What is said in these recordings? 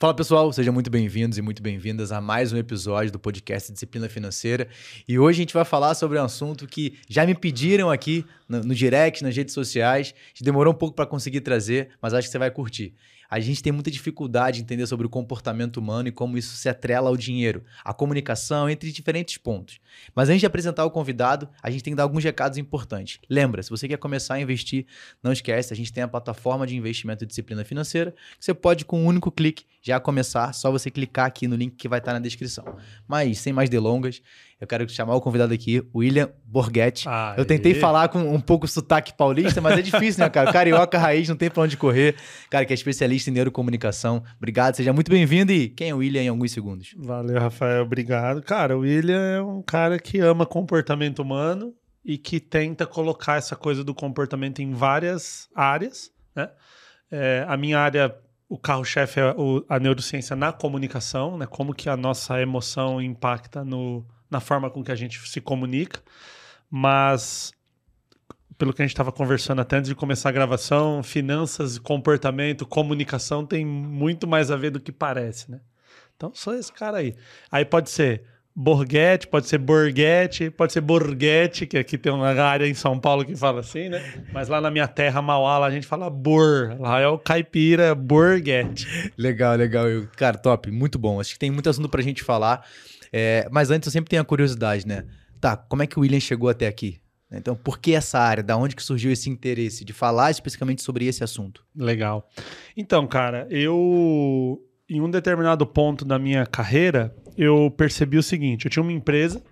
Fala pessoal, sejam muito bem-vindos e muito bem-vindas a mais um episódio do podcast Disciplina Financeira. E hoje a gente vai falar sobre um assunto que já me pediram aqui no, no direct, nas redes sociais. A gente demorou um pouco para conseguir trazer, mas acho que você vai curtir a gente tem muita dificuldade em entender sobre o comportamento humano e como isso se atrela ao dinheiro, à comunicação, entre diferentes pontos. Mas antes de apresentar o convidado, a gente tem que dar alguns recados importantes. Lembra, se você quer começar a investir, não esquece, a gente tem a plataforma de investimento e disciplina financeira, que você pode, com um único clique, já começar, só você clicar aqui no link que vai estar na descrição. Mas, sem mais delongas, eu quero chamar o convidado aqui, William Borghetti. Aê. Eu tentei falar com um pouco sotaque paulista, mas é difícil, né, cara? Carioca raiz, não tem pra onde correr. Cara, que é especialista em neurocomunicação. Obrigado, seja muito bem-vindo. E quem é o William em alguns segundos? Valeu, Rafael, obrigado. Cara, o William é um cara que ama comportamento humano e que tenta colocar essa coisa do comportamento em várias áreas, né? É, a minha área o carro-chefe é a neurociência na comunicação, né? Como que a nossa emoção impacta no, na forma com que a gente se comunica, mas pelo que a gente estava conversando até antes de começar a gravação, finanças, comportamento, comunicação tem muito mais a ver do que parece, né? Então sou esse cara aí. Aí pode ser Borghetti, pode ser Borghetti, pode ser Borghetti, que aqui tem uma área em São Paulo que fala assim, né? Mas lá na minha terra, Mauá, lá a gente fala Bor. Lá é o caipira Borghetti. Legal, legal. Cara, top, muito bom. Acho que tem muito assunto pra gente falar. É, mas antes eu sempre tenho a curiosidade, né? Tá, como é que o William chegou até aqui? Então, por que essa área? Da onde que surgiu esse interesse de falar especificamente sobre esse assunto? Legal. Então, cara, eu em um determinado ponto da minha carreira, eu percebi o seguinte: eu tinha uma empresa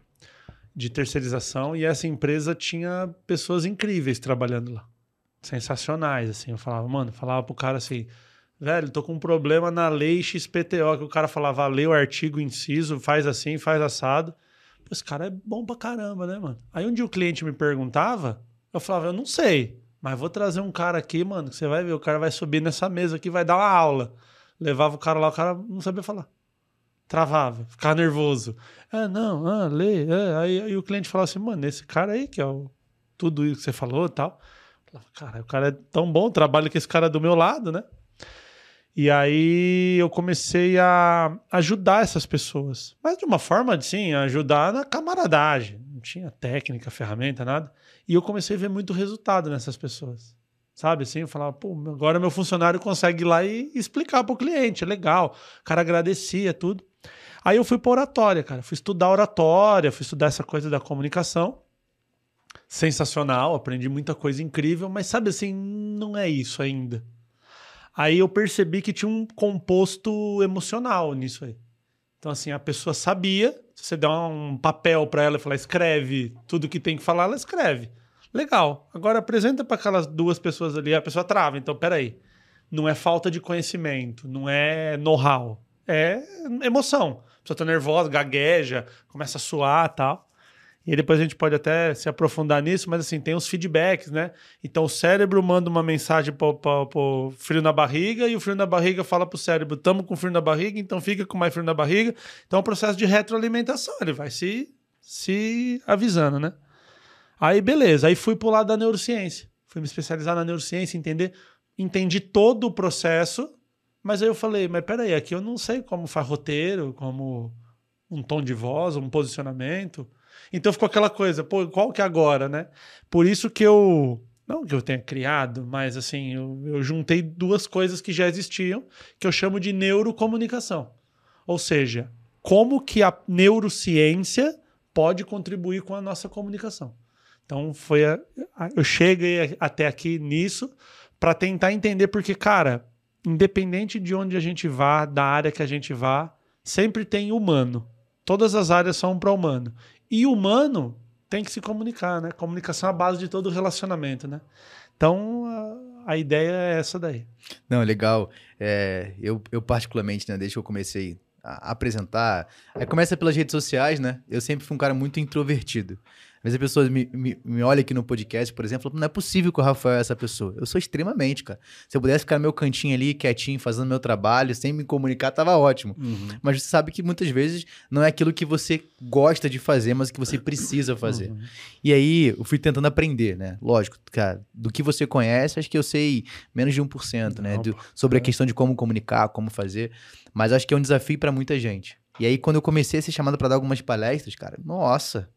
de terceirização e essa empresa tinha pessoas incríveis trabalhando lá. Sensacionais, assim. Eu falava, mano, falava pro cara assim: velho, tô com um problema na lei XPTO, que o cara falava, lê o artigo inciso, faz assim, faz assado. Esse cara é bom pra caramba, né, mano? Aí um dia o cliente me perguntava, eu falava, eu não sei, mas vou trazer um cara aqui, mano, que você vai ver, o cara vai subir nessa mesa aqui, vai dar uma aula. Levava o cara lá, o cara não sabia falar. Travava, ficava nervoso. Ah, não, ah, lê. É. Aí, aí, o cliente falava assim, mano, esse cara aí, que é o, tudo isso que você falou e tal. Cara, o cara é tão bom, trabalho com esse cara do meu lado, né? E aí eu comecei a ajudar essas pessoas. Mas de uma forma, assim, ajudar na camaradagem. Não tinha técnica, ferramenta, nada. E eu comecei a ver muito resultado nessas pessoas. Sabe assim? Eu falava, pô, agora meu funcionário consegue ir lá e explicar para o cliente. É legal. O cara agradecia tudo. Aí eu fui para oratória, cara. Fui estudar oratória, fui estudar essa coisa da comunicação. Sensacional, aprendi muita coisa incrível, mas sabe assim, não é isso ainda. Aí eu percebi que tinha um composto emocional nisso aí. Então, assim, a pessoa sabia, se você der um papel para ela e falar, escreve tudo que tem que falar, ela escreve. Legal. Agora apresenta para aquelas duas pessoas ali, a pessoa trava. Então, peraí. Não é falta de conhecimento, não é know-how. É emoção. Pessoa tá nervosa, gagueja, começa a suar tal. E depois a gente pode até se aprofundar nisso, mas assim, tem os feedbacks, né? Então o cérebro manda uma mensagem para o frio na barriga e o frio na barriga fala para o cérebro: estamos com frio na barriga, então fica com mais frio na barriga. Então é um processo de retroalimentação, ele vai se, se avisando, né? Aí beleza, aí fui para o lado da neurociência. Fui me especializar na neurociência, entender, entendi todo o processo, mas aí eu falei: mas peraí, aqui eu não sei como faz roteiro, como um tom de voz, um posicionamento. Então ficou aquela coisa, pô, qual que é agora, né? Por isso que eu. Não que eu tenha criado, mas assim, eu, eu juntei duas coisas que já existiam, que eu chamo de neurocomunicação. Ou seja, como que a neurociência pode contribuir com a nossa comunicação. Então foi a, a, eu cheguei até aqui nisso para tentar entender porque, cara, independente de onde a gente vá, da área que a gente vá, sempre tem humano. Todas as áreas são para humano. E humano tem que se comunicar, né? Comunicação é a base de todo relacionamento, né? Então, a, a ideia é essa daí. Não, legal. É, eu, eu particularmente, né, desde que eu comecei a apresentar, aí começa pelas redes sociais, né? Eu sempre fui um cara muito introvertido. Mas as pessoas me, me, me olham aqui no podcast, por exemplo, não é possível que o Rafael é essa pessoa. Eu sou extremamente, cara. Se eu pudesse ficar no meu cantinho ali, quietinho, fazendo meu trabalho, sem me comunicar, tava ótimo. Uhum. Mas você sabe que muitas vezes não é aquilo que você gosta de fazer, mas que você precisa fazer. Uhum. E aí eu fui tentando aprender, né? Lógico, cara, do que você conhece, acho que eu sei menos de 1%, né? Não, Do- pô, sobre a é. questão de como comunicar, como fazer. Mas acho que é um desafio para muita gente. E aí, quando eu comecei a ser chamado para dar algumas palestras, cara, nossa,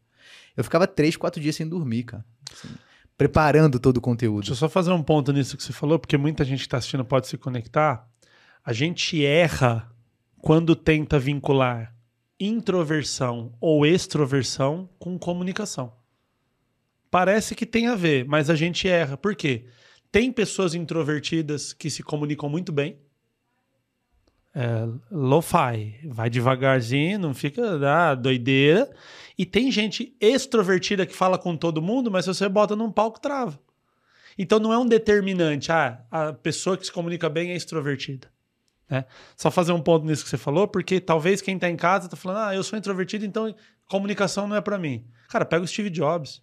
eu ficava três, quatro dias sem dormir, cara. Assim, preparando todo o conteúdo. Deixa eu só fazer um ponto nisso que você falou, porque muita gente que está assistindo pode se conectar. A gente erra quando tenta vincular introversão ou extroversão com comunicação. Parece que tem a ver, mas a gente erra. Por quê? Tem pessoas introvertidas que se comunicam muito bem. É, lo-fi, vai devagarzinho, não fica ah, doideira. E tem gente extrovertida que fala com todo mundo, mas se você bota num palco, trava. Então não é um determinante. Ah, a pessoa que se comunica bem é extrovertida. né? Só fazer um ponto nisso que você falou, porque talvez quem está em casa está falando, ah, eu sou introvertido, então comunicação não é para mim. Cara, pega o Steve Jobs.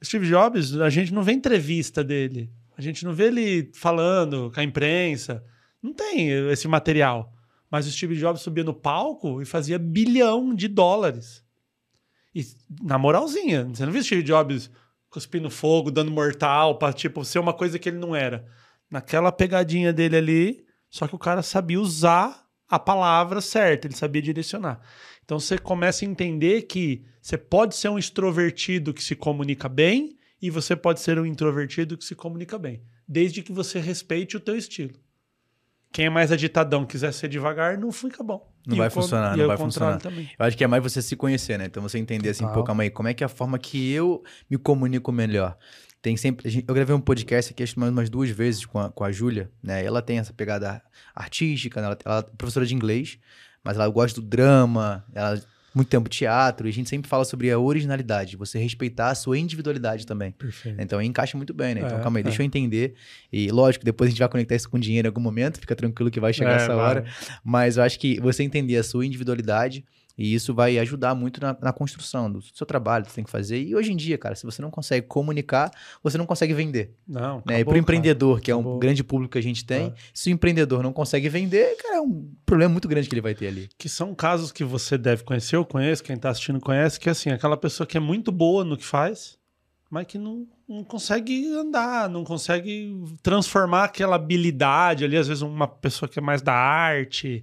O Steve Jobs, a gente não vê entrevista dele. A gente não vê ele falando com a imprensa. Não tem esse material. Mas o Steve Jobs subia no palco e fazia bilhão de dólares. E na moralzinha, você não viu Steve Jobs cuspindo fogo, dando mortal, pra tipo, ser uma coisa que ele não era. Naquela pegadinha dele ali, só que o cara sabia usar a palavra certa, ele sabia direcionar. Então você começa a entender que você pode ser um extrovertido que se comunica bem e você pode ser um introvertido que se comunica bem, desde que você respeite o teu estilo. Quem é mais agitadão, quiser ser devagar, não fica bom. Não E vai funcionar, não o vai funcionar. Também. Eu acho que é mais você se conhecer, né? Então você entender assim, Total. pô, calma aí, como é que é a forma que eu me comunico melhor? Tem sempre. gente- Eu gravei um podcast aqui, acho mais umas duas vezes com a, com a Júlia, né? Ela tem essa pegada artística, né? ela, ela é professora de inglês, mas ela gosta do drama, ela muito tempo teatro, e a gente sempre fala sobre a originalidade, você respeitar a sua individualidade também. Perfeito. Então encaixa muito bem, né? Então É, calma aí, é. deixa eu entender. E lógico, depois a gente vai conectar isso com dinheiro em algum momento, fica tranquilo que vai chegar É, essa vai. hora. Mas eu acho que você entender a sua individualidade e isso vai ajudar muito na, na construção do seu trabalho que você tem que fazer. E hoje em dia, cara, se você não consegue comunicar, você não consegue vender. Não, né? e acabou, para o empreendedor, que é um Acabou. grande público que a gente tem, É. se o empreendedor não consegue vender, cara, é um problema muito grande que ele vai ter ali. que são casos que você deve conhecer, eu conheço, quem está assistindo conhece, que é assim, aquela pessoa que é muito boa no que faz, mas que não, não consegue andar, não consegue transformar aquela habilidade ali, às vezes uma pessoa que é mais da arte,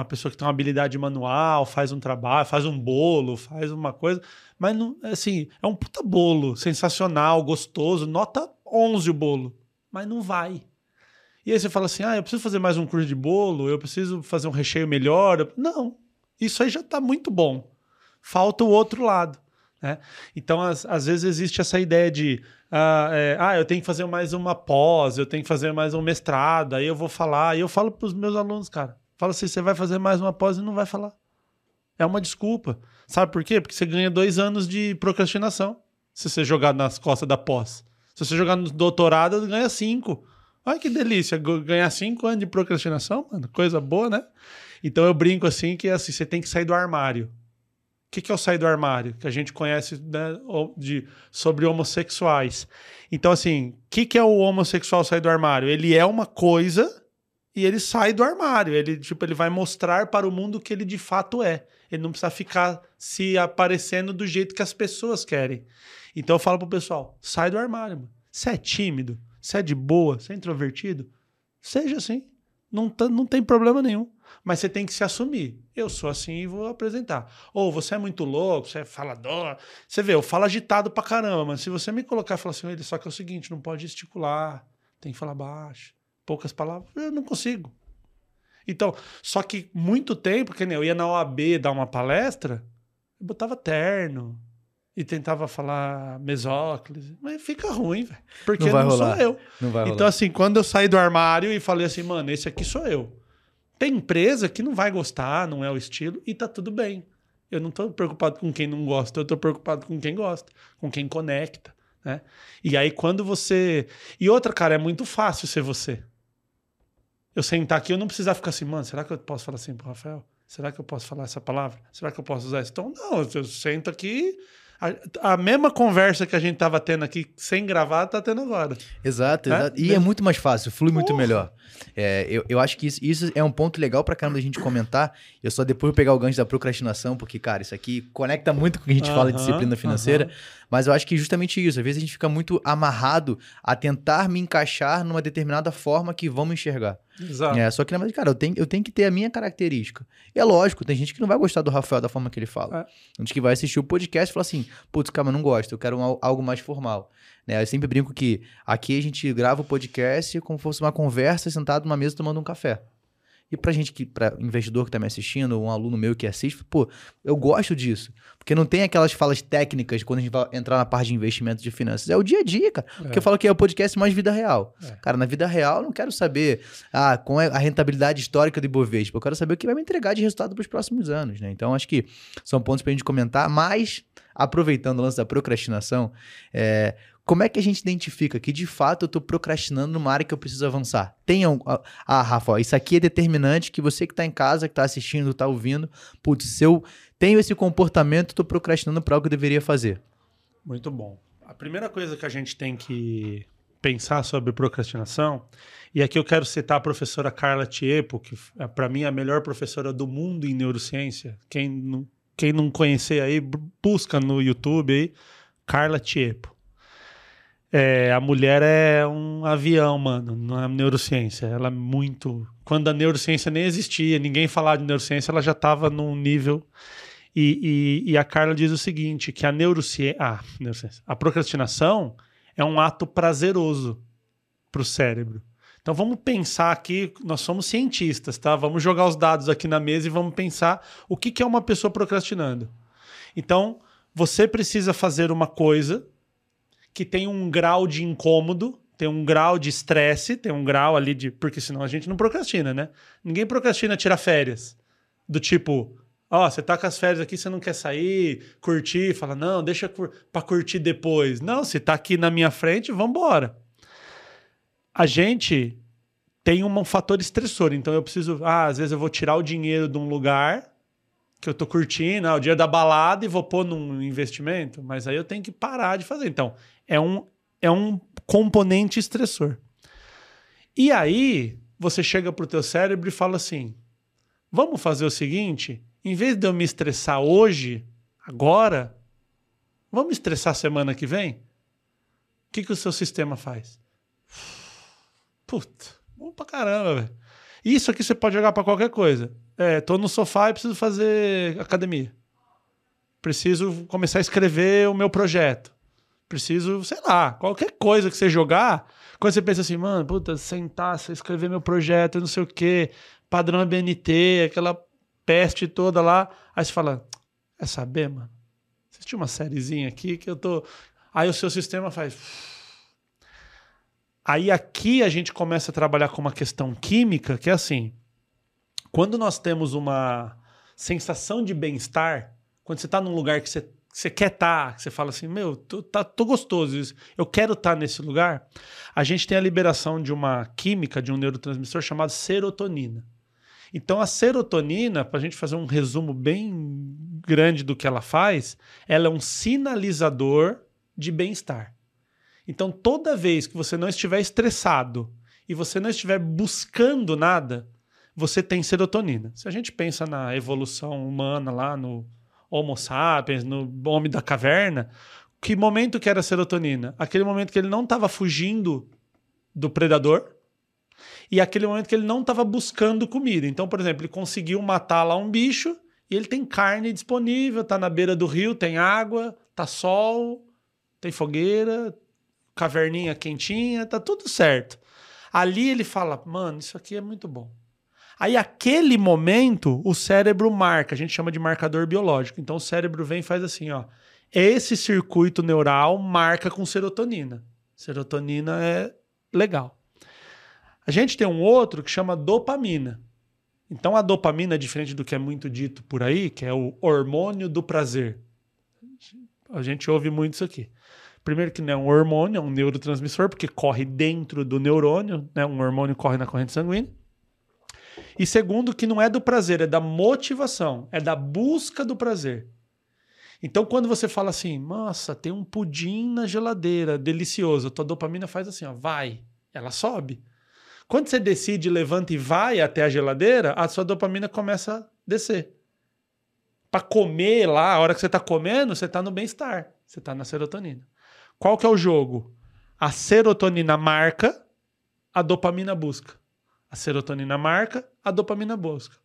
uma pessoa que tem uma habilidade manual, faz um trabalho, faz um bolo, faz uma coisa, mas não, assim, é um puta bolo, sensacional, gostoso, nota 11 o bolo, mas não vai. E aí você fala assim: ah, eu preciso fazer mais um curso de bolo, eu preciso fazer um recheio melhor. Não, isso aí já está muito bom. Falta o outro lado. Né? Então, às, às vezes existe essa ideia de ah, é, ah, eu tenho que fazer mais uma pós, eu tenho que fazer mais um mestrado, aí eu vou falar. E eu falo para os meus alunos, cara, fala assim: você vai fazer mais uma pós e não vai falar. É uma desculpa. Sabe por quê? Porque você ganha dois anos de procrastinação se você jogar nas costas da pós. Se você jogar no doutorado, ganha cinco. Olha que delícia, ganhar cinco anos de procrastinação, mano, coisa boa, né? Então eu brinco assim que assim, você tem que sair do armário. O que, que é o sair do armário? Que a gente conhece né, de, sobre homossexuais. Então, assim, o que, que é o homossexual sair do armário? Ele é uma coisa e ele sai do armário. Ele, tipo, ele vai mostrar para o mundo que ele de fato é. Ele não precisa ficar se aparecendo do jeito que as pessoas querem. Então eu falo pro pessoal: sai do armário, mano. Você é tímido, você é de boa, você é introvertido, seja assim. Não, não tem problema nenhum. Mas você tem que se assumir. Eu sou assim e vou apresentar. Ou você é muito louco, você é falador. Você vê, eu falo agitado pra caramba, mas se você me colocar e falar assim, ele só que é o seguinte, não pode gesticular, tem que falar baixo, poucas palavras, eu não consigo. Então, só que muito tempo, que nem eu ia na OAB dar uma palestra, eu botava terno e tentava falar mesóclise, mas fica ruim, velho. Porque Não não, vai sou rolar. eu. Não vai Então, rolar. assim, quando eu saí do armário e falei assim, mano, esse aqui sou eu. Tem empresa que não vai gostar, não é o estilo, e tá tudo bem. Eu não tô preocupado com quem não gosta, eu tô preocupado com quem gosta, com quem conecta, né? E aí, quando você. E outra, cara, é muito fácil ser você. Eu sentar aqui, eu não precisar ficar assim, mano, será que eu posso falar assim pro Rafael? Será que eu posso falar essa palavra? Será que eu posso usar esse tom? Não, eu sento aqui, A, a, mesma conversa que a gente tava tendo aqui sem gravar, tá tendo agora. Exato, é? exato. E é muito mais fácil, flui muito melhor. É, eu, eu acho que isso, isso é um ponto legal pra caramba da gente comentar. Eu só depois vou pegar o gancho da procrastinação, porque, cara, isso aqui conecta muito com o que a gente uh -huh, fala de disciplina financeira. Uh -huh. Mas eu acho que justamente isso. Às vezes a gente fica muito amarrado a tentar me encaixar numa determinada forma que vamos enxergar. Exato. É, só que, na verdade, cara, eu tenho, eu tenho que ter a minha característica. E é lógico, tem gente que não vai gostar do Rafael da forma que ele fala. É. Gente que vai assistir o podcast e fala assim, putz, cara, eu não gosto, eu quero um, algo mais formal. Né? Eu sempre brinco que aqui a gente grava o podcast como se fosse uma conversa sentado numa mesa tomando um café. E pra gente que, pra investidor que tá me assistindo, um aluno meu que assiste, pô, eu gosto disso. Porque não tem aquelas falas técnicas quando a gente vai entrar na parte de investimento de finanças. É o dia a dia, cara. É. Porque eu falo que é o podcast mais vida real. É. Cara, na vida real eu não quero saber ah, qual é a rentabilidade histórica do Ibovespa. Eu quero saber o que vai me entregar de resultado para os próximos anos, né? Então acho que são pontos pra gente comentar, mas aproveitando o lance da procrastinação, é, como é que a gente identifica que de fato eu estou procrastinando numa área que eu preciso avançar? Tem um, ah, Rafa, isso aqui é determinante que você que está em casa, que está assistindo, está ouvindo, putz, se eu tenho esse comportamento, estou procrastinando para algo que eu deveria fazer. Muito bom. A primeira coisa que a gente tem que pensar sobre procrastinação, e aqui eu quero citar a professora Carla Tiepo, que é, para mim é a melhor professora do mundo em neurociência. Quem não, quem não conhecer aí, busca no YouTube aí, Carla Tiepo. É, a mulher é um avião, mano, na neurociência. Ela é muito. Quando a neurociência nem existia, ninguém falava de neurociência, ela já estava num nível. E, e, e, a Carla diz o seguinte: que a neurociência, ah, neurociência. A procrastinação é um ato prazeroso para o cérebro. Então vamos pensar aqui, nós somos cientistas, tá? Vamos jogar os dados aqui na mesa e vamos pensar o que, que é uma pessoa procrastinando. Então, você precisa fazer uma coisa que tem um grau de incômodo, tem um grau de estresse, tem um grau ali de. Porque senão a gente não procrastina, né? Ninguém procrastina tirar férias. Do tipo, ó, oh, você tá com as férias aqui, você não quer sair, curtir, fala, não, deixa cur pra curtir depois. Não, se tá aqui na minha frente, vambora. A gente tem um fator estressor, então eu preciso. Ah, às vezes eu vou tirar o dinheiro de um lugar que eu tô curtindo, ah, o dia da balada e vou pôr num investimento, mas aí eu tenho que parar de fazer. Então, é um, é um componente estressor. E aí, você chega pro teu cérebro e fala assim: vamos fazer o seguinte, em vez de eu me estressar hoje, agora, vamos estressar semana que vem? O que, que o seu sistema faz? Puta, bom pra caramba, velho. Isso aqui você pode jogar para qualquer coisa. É, tô no sofá e preciso fazer academia. Preciso começar a escrever o meu projeto. Preciso, sei lá, qualquer coisa que você jogar. Quando você pensa assim, mano, puta, sentar, escrever meu projeto, não sei o quê, padrão BNT, aquela peste toda lá. Aí você fala, quer saber, mano? Assistir uma sériezinha aqui que eu tô. Aí o seu sistema faz. Aí aqui a gente começa a trabalhar com uma questão química que é assim: quando nós temos uma sensação de bem-estar, quando você está num lugar que você, você quer estar, tá, você fala assim, meu, tô, tá, tô gostoso, isso, eu quero estar tá nesse lugar, a gente tem a liberação de uma química, de um neurotransmissor chamado serotonina. Então, a serotonina, para a gente fazer um resumo bem grande do que ela faz, ela é um sinalizador de bem-estar. Então, toda vez que você não estiver estressado e você não estiver buscando nada, você tem serotonina. Se a gente pensa na evolução humana lá no Homo sapiens, no homem da caverna, que momento que era serotonina? Aquele momento que ele não estava fugindo do predador e aquele momento que ele não estava buscando comida. Então, por exemplo, ele conseguiu matar lá um bicho e ele tem carne disponível, tá na beira do rio, tem água, tá sol, tem fogueira, caverninha quentinha, tá tudo certo. Ali ele fala, mano, isso aqui é muito bom. Aí, aquele momento, o cérebro marca, a gente chama de marcador biológico. Então, o cérebro vem e faz assim, ó. Esse circuito neural marca com serotonina. Serotonina é legal. A gente tem um outro que chama dopamina. Então, a dopamina, diferente do que é muito dito por aí, que é o hormônio do prazer. A gente ouve muito isso aqui. Primeiro que não é um hormônio, é um neurotransmissor, porque corre dentro do neurônio, né? Um hormônio corre na corrente sanguínea. E segundo, que não é do prazer, é da motivação, é da busca do prazer. Então, quando você fala assim, nossa, tem um pudim na geladeira, delicioso, a tua dopamina faz assim, ó, vai, ela sobe. Quando você decide, levanta e vai até a geladeira, a sua dopamina começa a descer. Para comer lá, a hora que você está comendo, você está no bem-estar, você está na serotonina. Qual que é o jogo? A serotonina marca, a dopamina busca. A serotonina marca, a dopamina busca.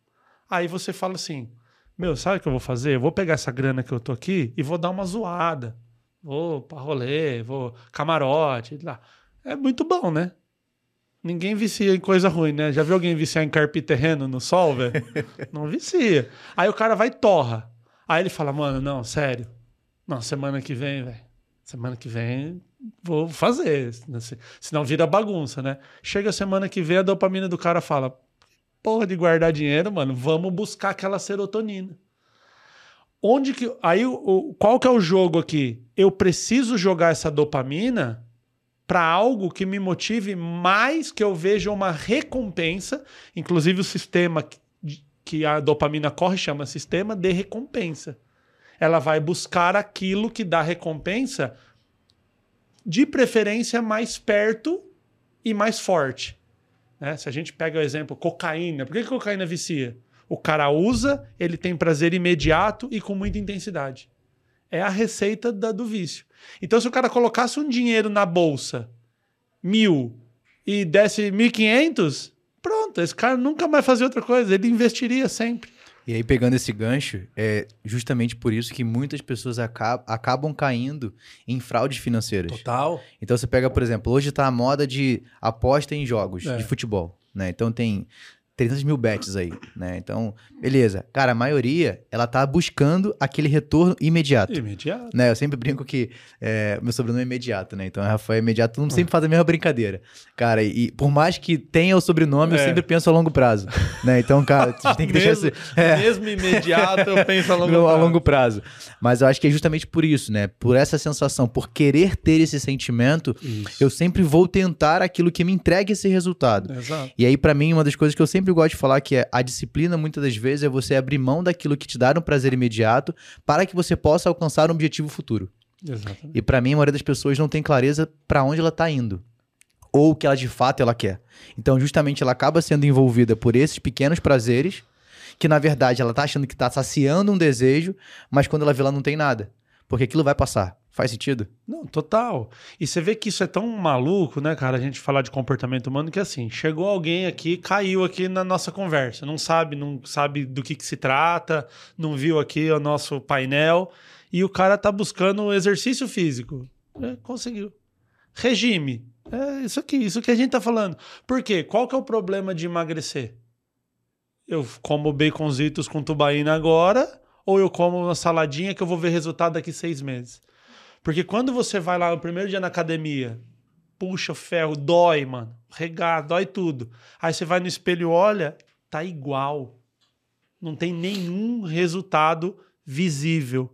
Aí você fala assim: Meu, sabe o que eu vou fazer? Eu vou pegar essa grana que eu tô aqui e vou dar uma zoada. Vou pra rolê, vou camarote. Lá. É muito bom, né? Ninguém vicia em coisa ruim, né? Já viu alguém viciar em carpir terreno no sol, velho? não vicia. Aí o cara vai e torra. Aí ele fala, mano, não, sério. Não, semana que vem, velho. Semana que vem vou fazer. Senão vira bagunça, né? Chega a semana que vem, a dopamina do cara fala: porra de guardar dinheiro, mano, vamos buscar aquela serotonina. Onde que. Aí, o, qual que é o jogo aqui? Eu preciso jogar essa dopamina para algo que me motive mais, que eu veja uma recompensa. Inclusive, o sistema que a dopamina corre chama sistema de recompensa. Ela vai buscar aquilo que dá recompensa, de preferência mais perto e mais forte. Né? Se a gente pega o exemplo cocaína, por que, que cocaína vicia? O cara usa, ele tem prazer imediato e com muita intensidade. É a receita da, do vício. Então, se o cara colocasse um dinheiro na bolsa, mil, e desse mil quinhentos, pronto, esse cara nunca mais fazia outra coisa, ele investiria sempre. E aí, pegando esse gancho, é justamente por isso que muitas pessoas acabam, acabam caindo em fraudes financeiras. Total. Então, você pega, por exemplo, hoje está a moda de aposta em jogos é. de futebol. Né? Então, tem 300 mil bets aí, né? Então, beleza. Cara, a maioria, ela tá buscando aquele retorno imediato. Imediato. Né? Eu sempre brinco que é, meu sobrenome é imediato, né? Então, Rafael é imediato. Todo mundo sempre faz a mesma brincadeira. Cara, e, por mais que tenha o sobrenome, é. eu sempre penso a longo prazo, né? Então, cara, a gente tem que mesmo, deixar esse... É. Mesmo imediato, eu penso a longo prazo. A longo prazo. Mas eu acho que é justamente por isso, né? Por essa sensação, por querer ter esse sentimento, isso. eu sempre vou tentar aquilo que me entregue esse resultado. Exato. E aí, para mim, uma das coisas que eu sempre sempre gosto de falar que é, a disciplina, muitas das vezes, é você abrir mão daquilo que te dá um prazer imediato para que você possa alcançar um objetivo futuro. Exatamente. E para mim, a maioria das pessoas não tem clareza para onde ela está indo. Ou o que ela de fato ela quer. Então, justamente, ela acaba sendo envolvida por esses pequenos prazeres, que na verdade ela está achando que está saciando um desejo, mas quando ela vê, ela não tem nada. Porque aquilo vai passar. Faz sentido? Não, total. E você vê que isso é tão maluco, né, cara, a gente falar de comportamento humano, que assim, chegou alguém aqui, caiu aqui na nossa conversa, não sabe, não sabe do que, que se trata, não viu aqui o nosso painel, e o cara tá buscando exercício físico. É, conseguiu. Regime. É isso aqui, isso que a gente tá falando. Por quê? Qual que é o problema de emagrecer? Eu como baconzitos com tubaína agora, ou eu como uma saladinha que eu vou ver resultado daqui seis meses? Porque quando você vai lá no primeiro dia na academia, puxa o ferro, dói, mano. Regar, dói tudo. Aí você vai no espelho, olha, tá igual. Não tem nenhum resultado visível.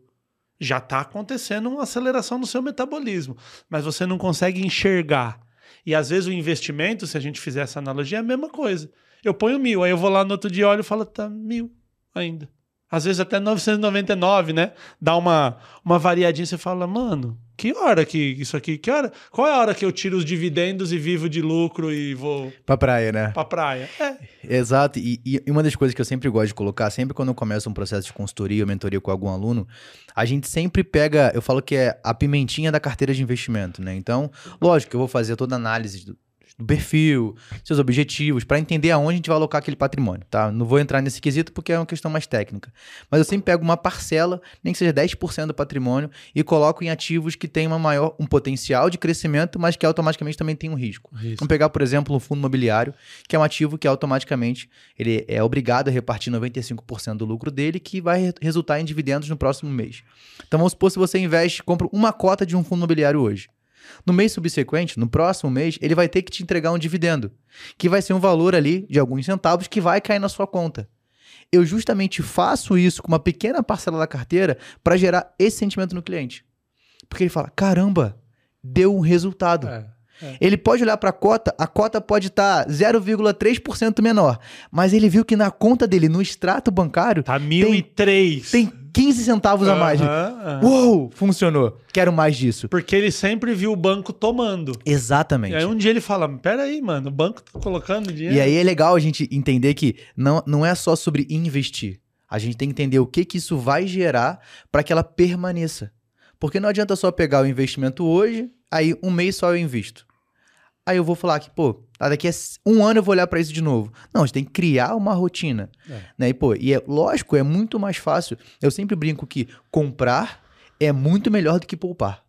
Já tá acontecendo uma aceleração no seu metabolismo, mas você não consegue enxergar. E às vezes o investimento, se a gente fizer essa analogia, é a mesma coisa. Eu ponho mil, aí eu vou lá no outro dia, olho e falo, tá mil ainda às vezes até 999, né? Dá uma, uma variadinha, você fala, mano, que hora que isso aqui, que hora? Qual é a hora que eu tiro os dividendos e vivo de lucro e vou pra praia, né? Pra praia. É. Exato. E, e uma das coisas que eu sempre gosto de colocar, sempre quando eu começo um processo de consultoria ou mentoria com algum aluno, a gente sempre pega, eu falo que é a pimentinha da carteira de investimento, né? Então, lógico que eu vou fazer toda a análise do, do perfil, seus objetivos, para entender aonde a gente vai alocar aquele patrimônio, tá? Não vou entrar nesse quesito porque é uma questão mais técnica. Mas eu sempre pego uma parcela, nem que seja 10% do patrimônio, e coloco em ativos que têm uma maior, um potencial de crescimento, mas que automaticamente também tem um risco. risco. Vamos pegar, por exemplo, um fundo imobiliário, que é um ativo que automaticamente ele é obrigado a repartir 95% do lucro dele, que vai resultar em dividendos no próximo mês. Então vamos supor se você investe, compra uma cota de um fundo imobiliário hoje. No mês subsequente, no próximo mês, ele vai ter que te entregar um dividendo, que vai ser um valor ali de alguns centavos que vai cair na sua conta. Eu justamente faço isso com uma pequena parcela da carteira para gerar esse sentimento no cliente. Porque ele fala: caramba, deu um resultado. É. É. Ele pode olhar para a cota, a cota pode estar tá 0,3% menor, mas ele viu que na conta dele, no extrato bancário, tá 1003. Tem, tem 15 centavos a mais. Aham. Uou, funcionou. Quero mais disso. Porque ele sempre viu o banco tomando. Exatamente. E aí um dia ele fala: Peraí, mano, o banco tá colocando dinheiro. E aí é legal a gente entender que não, não é só sobre investir. A gente tem que entender o que, que isso vai gerar para que ela permaneça. Porque não adianta só pegar o investimento hoje, aí um mês só eu invisto. Aí eu vou falar que, pô, ah, daqui a um ano eu vou olhar para isso de novo. Não, a gente tem que criar uma rotina. É. Né? E, pô, e é lógico, é muito mais fácil. Eu sempre brinco que comprar é muito melhor do que poupar.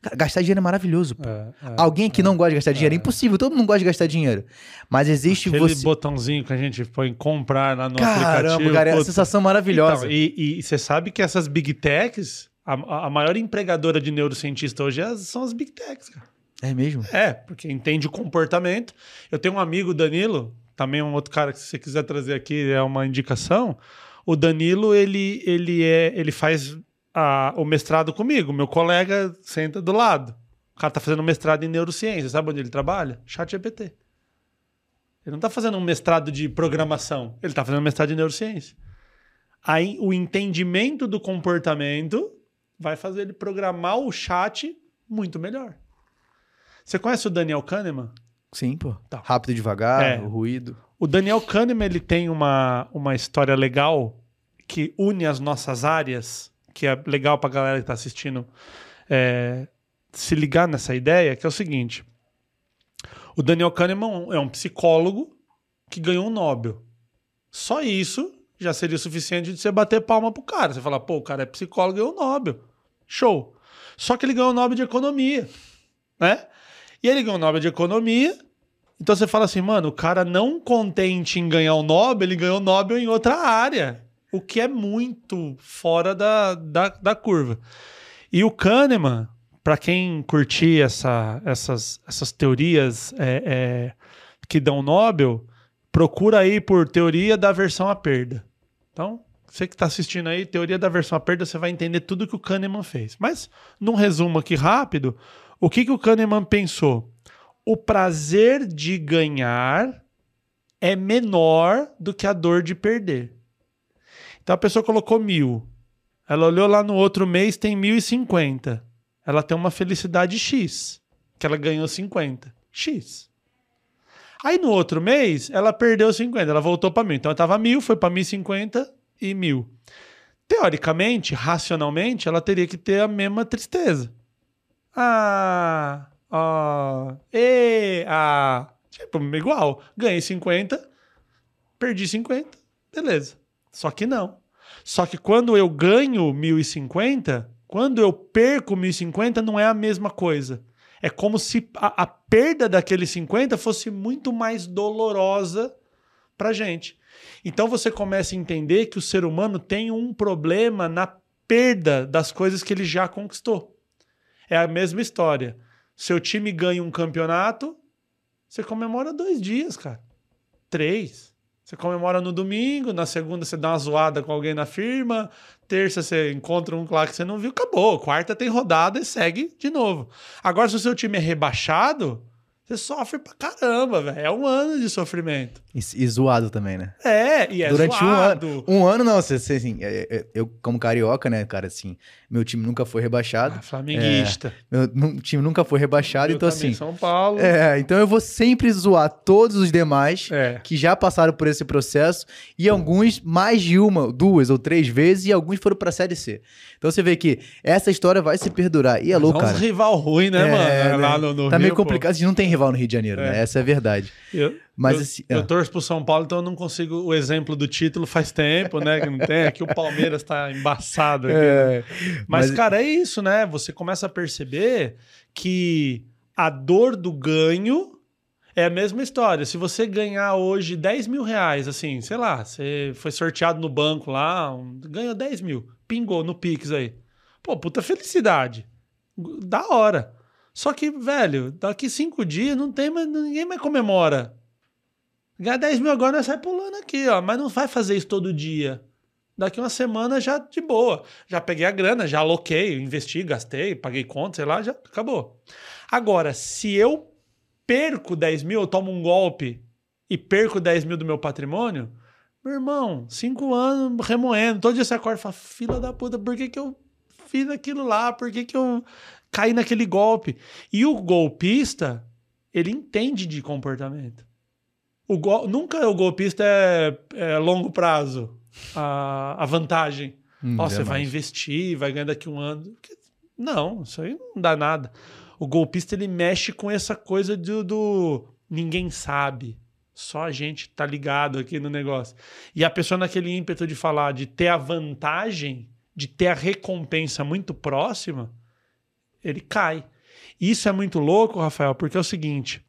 Cara, gastar dinheiro é maravilhoso. pô. É, é. Alguém que não gosta de gastar dinheiro é impossível, todo mundo gosta de gastar dinheiro. Mas existe Aquele você. botãozinho que a gente põe comprar lá no Caramba, aplicativo. cara, é uma sensação maravilhosa. Então, e, e você sabe que essas big techs, a, a maior empregadora de neurocientista hoje é são as big techs, cara. É mesmo? É, porque entende o comportamento. Eu tenho um amigo, Danilo, também um outro cara que se você quiser trazer aqui é uma indicação. O Danilo, ele, ele, é, ele faz a- o mestrado comigo. Meu colega senta do lado. O cara tá fazendo mestrado em neurociência. Sabe onde ele trabalha? Chat GPT. Ele não tá fazendo um mestrado de programação. Ele tá fazendo mestrado de neurociência. Aí o entendimento do comportamento vai fazer ele programar o chat muito melhor. Você conhece o Daniel Kahneman? Sim, pô. Tá. Rápido e devagar, É. o ruído. O Daniel Kahneman ele tem uma, uma história legal que une as nossas áreas, que é legal pra galera que tá assistindo é, se ligar nessa ideia, que é o seguinte. O Daniel Kahneman é um psicólogo que ganhou um Nobel. Só isso já seria o suficiente de você bater palma pro cara. Você falar, pô, o cara é psicólogo e ganhou um Nobel. Show. Só que ele ganhou o Nobel de Economia, né? E ele ganhou o Nobel de Economia então você fala assim, mano, o cara não contente em ganhar o Nobel, ele ganhou o Nobel em outra área. O que é muito fora da, da, da curva. E o Kahneman, para quem curtir essa, essas, essas teorias é, é, que dão Nobel, procura aí por teoria da aversão à perda. Então, você que está assistindo aí, teoria da aversão à perda, você vai entender tudo que o Kahneman fez. Mas, num resumo aqui rápido, o que, que o Kahneman pensou? o prazer de ganhar é menor do que a dor de perder. Então a pessoa colocou mil. Ela olhou lá no outro mês, tem mil e cinquenta. Ela tem uma felicidade X, que ela ganhou 50. X. Aí no outro mês, ela perdeu 50, ela voltou para mil. Então ela estava mil, foi para 1.050 e mil. Teoricamente, racionalmente, ela teria que ter a mesma tristeza. Ah, ah, e, ah. Tipo, igual. Ganhei 50, perdi 50, beleza. Só que não. Só que quando eu ganho 1050, quando eu perco 1050, não é a mesma coisa. É como se a, a perda daquele 50 fosse muito mais dolorosa pra gente. Então você começa a entender que o ser humano tem um problema na perda das coisas que ele já conquistou. É a mesma história. Seu time ganha um campeonato, você comemora dois dias, cara. Três. Você comemora no domingo, na segunda você dá uma zoada com alguém na firma, terça você encontra um lá que você não viu, acabou. Quarta tem rodada e segue de novo. Agora, se o seu time é rebaixado, você sofre pra caramba, velho. É um ano de sofrimento. E, e zoado também, né? É, e é Durante zoado. um ano. Um ano não, você, você, assim, é, é, eu como carioca, né, cara, assim, meu time nunca foi rebaixado. Ah, flamenguista. Meu nu- time nunca foi rebaixado, Eu então assim. São Paulo. É, então eu vou sempre zoar todos os demais É. que já passaram por esse processo e alguns mais de uma, duas ou três vezes e alguns foram pra série C. Então você vê que essa história vai se perdurar. E é louco, cara. uns rival ruim, né, É, mano? né? Lá no, no tá meio Rio, pô. complicado, a gente não tem rival no Rio de Janeiro, É. né? Essa é a verdade. Eu, Mas eu, assim, eu ah. torço pro São Paulo, então eu não consigo o exemplo do título faz tempo, né? Que não tem. Aqui o Palmeiras tá embaçado. Aqui, né? É, Mas, mas- cara, é isso, né? Você começa a perceber que a dor do ganho é a mesma história. Se você ganhar hoje 10 mil reais, assim, sei lá, você foi sorteado no banco lá, um- ganhou 10 mil, pingou no Pix aí. Pô, puta felicidade. Da hora. Só que, velho, daqui cinco dias não tem mais, ninguém mais comemora. Ganhar 10 mil agora sai pulando aqui, ó. Mas não vai fazer isso todo dia. Daqui uma semana já de boa. Já peguei a grana, já aloquei, investi, gastei, paguei conta, sei lá, já acabou. Agora, se eu perco 10 mil, eu tomo um golpe e perco 10 mil do meu patrimônio, Meu irmão, cinco anos remoendo. Todo dia você acorda e fala, fila da puta, por que, que eu fiz aquilo lá? Por que, que eu caí naquele golpe? E o golpista, ele entende de comportamento. O go... Nunca o golpista é, é longo prazo a, a vantagem. Hum, Ó, você vai investir, vai ganhar daqui um ano. Não, isso aí não dá nada. O golpista ele mexe com essa coisa do, do ninguém sabe. Só a gente tá ligado aqui no negócio. E a pessoa naquele ímpeto de falar, de ter a vantagem, de ter a recompensa muito próxima, ele cai. Isso é muito louco, Rafael, porque é o seguinte: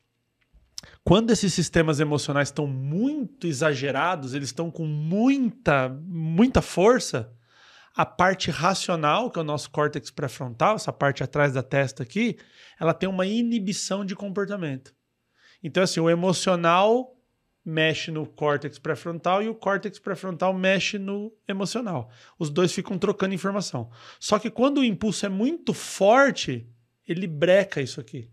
quando esses sistemas emocionais estão muito exagerados, eles estão com muita, muita força, a parte racional, que é o nosso córtex pré-frontal, essa parte atrás da testa aqui, ela tem uma inibição de comportamento. Então, assim, o emocional mexe no córtex pré-frontal e o córtex pré-frontal mexe no emocional. Os dois ficam trocando informação. Só que quando o impulso é muito forte, ele breca isso aqui.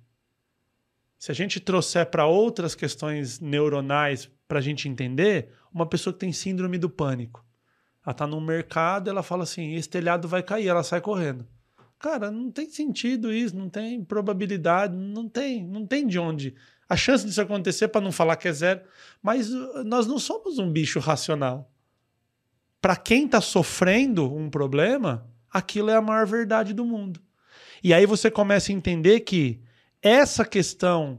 Se a gente trouxer para outras questões neuronais para a gente entender, uma pessoa que tem síndrome do pânico, ela está no mercado, ela fala assim: esse telhado vai cair, ela sai correndo. Cara, não tem sentido isso, não tem probabilidade, não tem, não tem de onde a chance disso acontecer, para não falar que é zero, mas uh, nós não somos um bicho racional. Para quem está sofrendo um problema, aquilo é a maior verdade do mundo. E aí você começa a entender que essa questão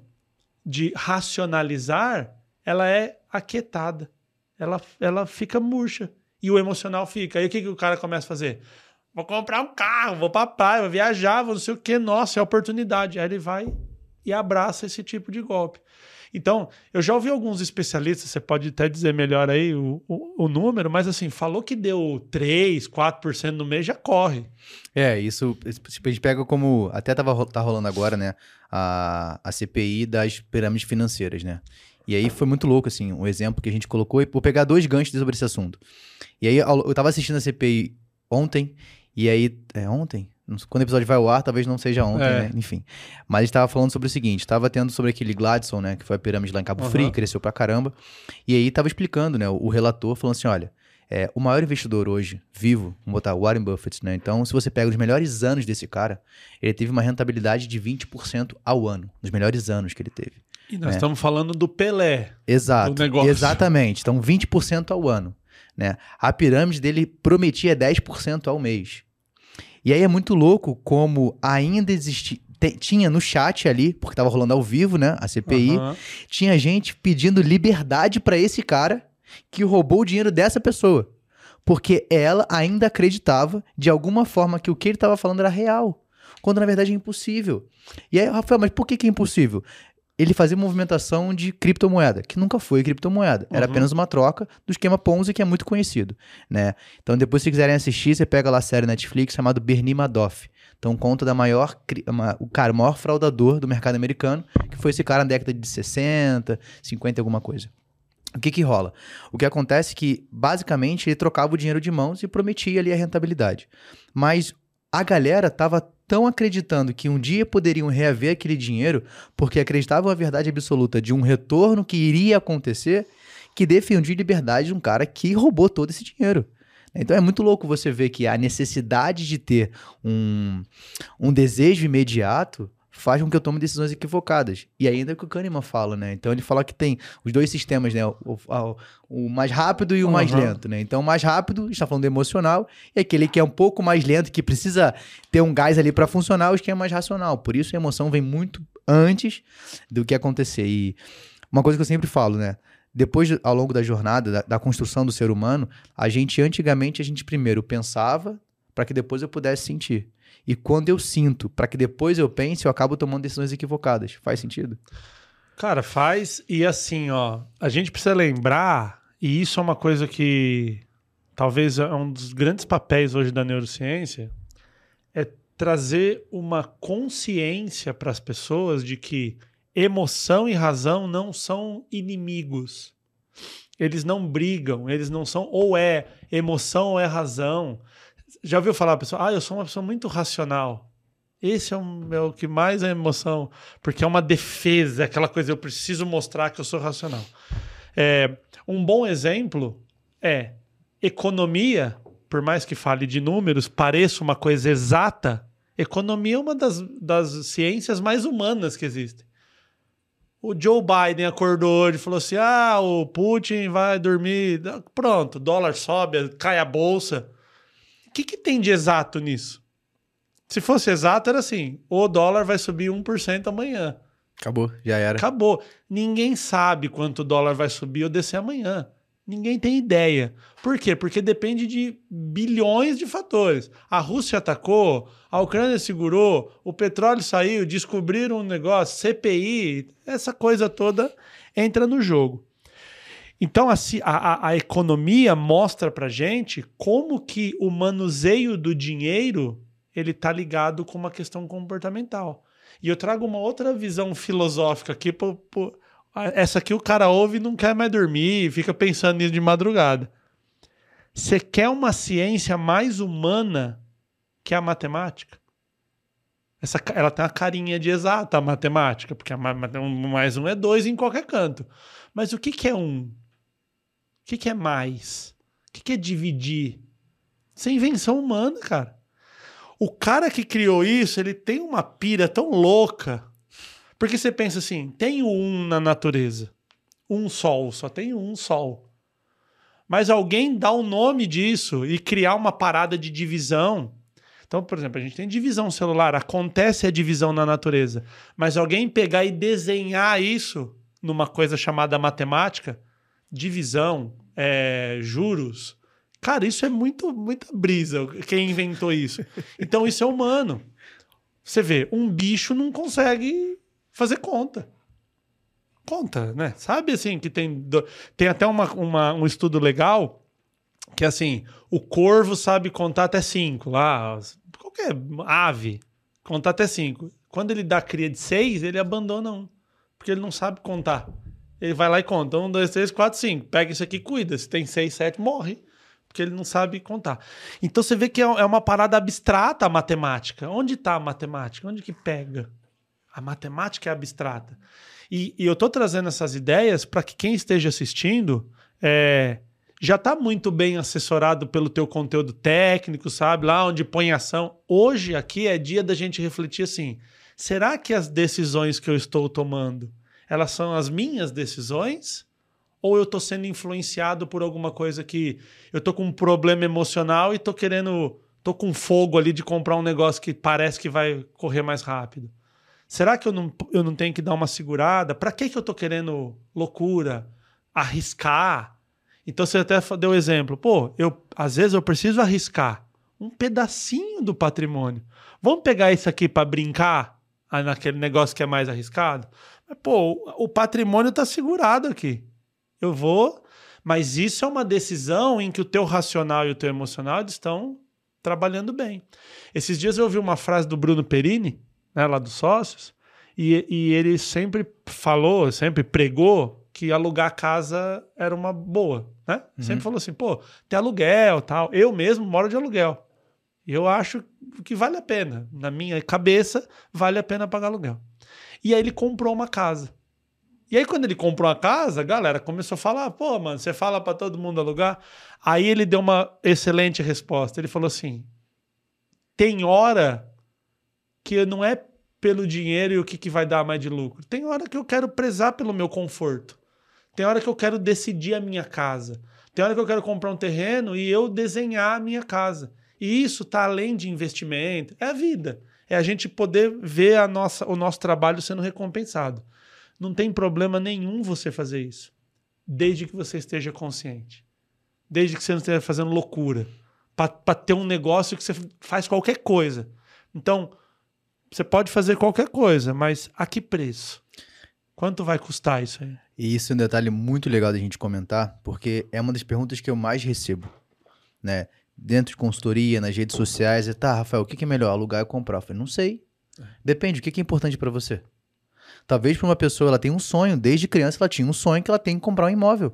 de racionalizar, ela é aquietada. Ela, ela fica murcha. E o emocional fica. Aí o que, que o cara começa a fazer? Vou comprar um carro, vou pra praia, vou viajar, vou não sei o que. Nossa, é oportunidade. Aí ele vai e abraça esse tipo de golpe. Então, eu já ouvi alguns especialistas, você pode até dizer melhor aí o, o, o número, mas assim, falou que deu 3, 4% no mês, já corre. É, isso a gente pega como. Até tava, tá rolando agora, né? A, a CPI das pirâmides financeiras, né? E aí foi muito louco, assim, um exemplo que a gente colocou. E vou pegar dois ganchos sobre esse assunto. E aí eu tava assistindo a CPI ontem, e aí. É ontem? Quando o episódio vai ao ar, talvez não seja ontem, é. né? Enfim. Mas estava falando sobre o seguinte: estava tendo sobre aquele Gladson, né? Que foi a pirâmide lá em Cabo uhum. Frio, cresceu pra caramba. E aí estava explicando, né? O, relator falando assim: olha, é, o maior investidor hoje, vivo, vamos botar Warren Buffett, né? Então, se você pega os melhores anos desse cara, ele teve uma rentabilidade de 20% ao ano, nos melhores anos que ele teve. E nós né? estamos falando do Pelé. Exato. Do negócio. Exatamente. Então, 20% ao ano. Né? A pirâmide dele prometia 10% ao mês. E aí é muito louco como ainda existia. Tinha no chat ali, porque tava rolando ao vivo, né? A CPI. Uhum. Tinha gente pedindo liberdade para esse cara que roubou o dinheiro dessa pessoa. Porque ela ainda acreditava, de alguma forma, que o que ele estava falando era real. Quando na verdade é impossível. E aí, Rafael, mas por que, que é impossível? Ele fazia movimentação de criptomoeda, que nunca foi criptomoeda, uhum. era apenas uma troca do esquema Ponzi, que é muito conhecido, né? Então, depois, se quiserem assistir, você pega lá a série Netflix chamada Bernie Madoff. Então, conta da maior, o cara, o maior fraudador do mercado americano, que foi esse cara na década de 60, 50 alguma coisa. O que que rola? O que acontece é que, basicamente, ele trocava o dinheiro de mãos e prometia ali a rentabilidade. Mas a galera tava tão acreditando que um dia poderiam reaver aquele dinheiro, porque acreditavam a verdade absoluta de um retorno que iria acontecer, que defendia a liberdade de um cara que roubou todo esse dinheiro. Então é muito louco você ver que a necessidade de ter um, um desejo imediato faz com que eu tome decisões equivocadas. E ainda é o que o Kahneman fala, né? Então ele fala que tem os dois sistemas, né? O, o, o mais rápido e o uhum. mais lento, né? Então o mais rápido, está falando do emocional, e aquele que é um pouco mais lento, que precisa ter um gás ali para funcionar, o esquema mais racional. Por isso a emoção vem muito antes do que acontecer. E uma coisa que eu sempre falo, né? Depois, ao longo da jornada, da, da construção do ser humano, a gente, antigamente, a gente primeiro pensava para que depois eu pudesse sentir. E quando eu sinto, para que depois eu pense, eu acabo tomando decisões equivocadas. Faz sentido? Cara, faz. E assim, ó, a gente precisa lembrar, e isso é uma coisa que talvez é um dos grandes papéis hoje da neurociência, é trazer uma consciência para as pessoas de que emoção e razão não são inimigos. Eles não brigam, eles não são ou é emoção ou é razão. Já ouviu falar, pessoa, ah, eu sou uma pessoa muito racional. Esse é o, o que mais é emoção, porque é uma defesa, é aquela coisa, eu preciso mostrar que eu sou racional. É, um bom exemplo é economia, por mais que fale de números, pareça uma coisa exata, economia é uma das, das ciências mais humanas que existem. O Joe Biden acordou e falou assim: ah, o Putin vai dormir. Pronto, dólar sobe, cai a bolsa. O que, que tem de exato nisso? Se fosse exato, era assim: o dólar vai subir 1% amanhã. Acabou, já era. Acabou. Ninguém sabe quanto o dólar vai subir ou descer amanhã. Ninguém tem ideia. Por quê? Porque depende de bilhões de fatores. A Rússia atacou, a Ucrânia segurou, o petróleo saiu, descobriram um negócio, CPI, essa coisa toda entra no jogo. Então a, a, a economia mostra para gente como que o manuseio do dinheiro ele está ligado com uma questão comportamental. E eu trago uma outra visão filosófica aqui pro, pro essa aqui o cara ouve e não quer mais dormir, fica pensando nisso de madrugada. Você quer uma ciência mais humana que a matemática? Essa, ela tem uma carinha de exata a matemática, porque a, um mais um é dois em qualquer canto. Mas o que, que é um? O que, que é mais? O que, que é dividir? Isso é invenção humana, cara. O cara que criou isso, ele tem uma pira tão louca porque você pensa assim, tem um na natureza, um sol, só tem um sol. Mas alguém dá o nome disso e criar uma parada de divisão. Então, por exemplo, a gente tem divisão celular, acontece a divisão na natureza, mas alguém pegar e desenhar isso numa coisa chamada matemática, divisão, é, juros, cara, isso é muito muita brisa. Quem inventou isso? Então, isso é humano. Você vê, um bicho não consegue fazer conta. Conta, né? Sabe assim que tem. Tem até uma, uma, um estudo legal que assim, o corvo sabe contar até cinco lá. Qualquer ave, contar até cinco. Quando ele dá cria de seis, ele abandona um. Porque ele não sabe contar. Ele vai lá e conta. Um, dois, três, quatro, cinco. Pega isso aqui e cuida. Se tem seis, sete, morre. Porque ele não sabe contar. Então você vê que é, é uma parada abstrata a matemática. Onde está a matemática? Onde que pega? A matemática é abstrata. E, e eu estou trazendo essas ideias para que quem esteja assistindo é, já está muito bem assessorado pelo teu conteúdo técnico, sabe? Lá onde põe ação. Hoje aqui é dia da gente refletir assim: será que as decisões que eu estou tomando elas são as minhas decisões? Ou eu estou sendo influenciado por alguma coisa que eu estou com um problema emocional e estou querendo, estou com fogo ali de comprar um negócio que parece que vai correr mais rápido? Será que eu não, eu não tenho que dar uma segurada? Para que, que eu estou querendo loucura? Arriscar? Então você até deu o exemplo. Pô, eu, às vezes eu preciso arriscar um pedacinho do patrimônio. Vamos pegar isso aqui para brincar ah, naquele negócio que é mais arriscado? Pô, o patrimônio está segurado aqui. Eu vou, mas isso é uma decisão em que o teu racional e o teu emocional estão trabalhando bem. Esses dias eu ouvi uma frase do Bruno Perini, né, lá dos sócios, e, e ele sempre falou, sempre pregou que alugar casa era uma boa, né? Uhum. Sempre falou assim, pô, tem aluguel tal. Eu mesmo moro de aluguel. E eu acho que vale a pena. Na minha cabeça, vale a pena pagar aluguel. E aí ele comprou uma casa. E aí, quando ele comprou a casa, a galera começou a falar: pô, mano, você fala para todo mundo alugar. Aí ele deu uma excelente resposta. Ele falou assim: tem hora que não é pelo dinheiro e o que, que vai dar mais de lucro. Tem hora que eu quero prezar pelo meu conforto. Tem hora que eu quero decidir a minha casa. Tem hora que eu quero comprar um terreno e eu desenhar a minha casa. E isso está além de investimento. É a vida. É a gente poder ver a nossa, o nosso trabalho sendo recompensado. Não tem problema nenhum você fazer isso. Desde que você esteja consciente. Desde que você não esteja fazendo loucura. Para ter um negócio que você faz qualquer coisa. Então, você pode fazer qualquer coisa, mas a que preço? Quanto vai custar isso aí? E isso é um detalhe muito legal da gente comentar, porque é uma das perguntas que eu mais recebo, né? Dentro de consultoria, nas redes sociais, é, tá, Rafael, o que é melhor, alugar ou comprar? Eu falei, não sei. É. Depende, o que é importante para você? Talvez para uma pessoa, ela tem um sonho, desde criança ela tinha um sonho que ela tem que comprar um imóvel.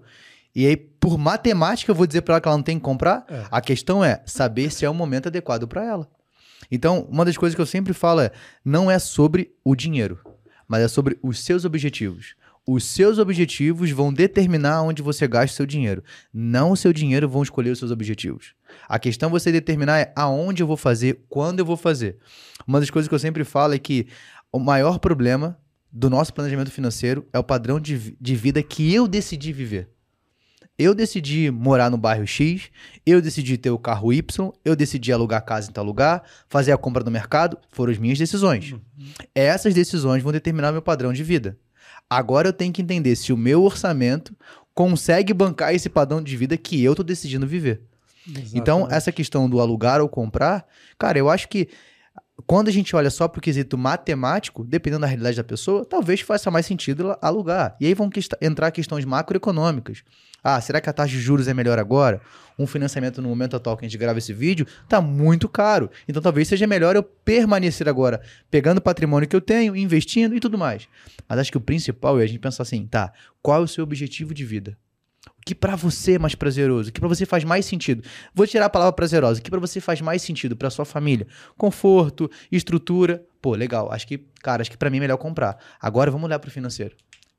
E aí, por matemática, eu vou dizer para ela que ela não tem que comprar? É. A questão é saber se é o momento adequado para ela. Então, uma das coisas que eu sempre falo é: não é sobre o dinheiro, mas é sobre os seus objetivos. Os seus objetivos vão determinar onde você gasta o seu dinheiro. Não o seu dinheiro vão escolher os seus objetivos. A questão é você determinar é aonde eu vou fazer, quando eu vou fazer. Uma das coisas que eu sempre falo é que o maior problema do nosso planejamento financeiro é o padrão de, de vida que eu decidi viver. Eu decidi morar no bairro X, eu decidi ter o carro Y, eu decidi alugar casa em tal lugar, fazer a compra no mercado, foram as minhas decisões. Uhum. Essas decisões vão determinar meu padrão de vida. Agora eu tenho que entender se o meu orçamento consegue bancar esse padrão de vida que eu tô decidindo viver. Exatamente. Então, essa questão do alugar ou comprar, cara, eu acho que quando a gente olha só para o quesito matemático, dependendo da realidade da pessoa, talvez faça mais sentido alugar. E aí vão entrar questões macroeconômicas. Ah, será que a taxa de juros é melhor agora? Um financiamento no momento atual que a gente grava esse vídeo está muito caro. Então talvez seja melhor eu permanecer agora pegando o patrimônio que eu tenho, investindo e tudo mais. Mas acho que o principal é a gente pensar assim, tá, qual é o seu objetivo de vida? Que para você é mais prazeroso? Que para você faz mais sentido? Vou tirar a palavra prazerosa. Que para você faz mais sentido para sua família? Conforto, estrutura. Pô, legal. Acho que, cara, acho que para mim é melhor comprar. Agora vamos olhar para o financeiro.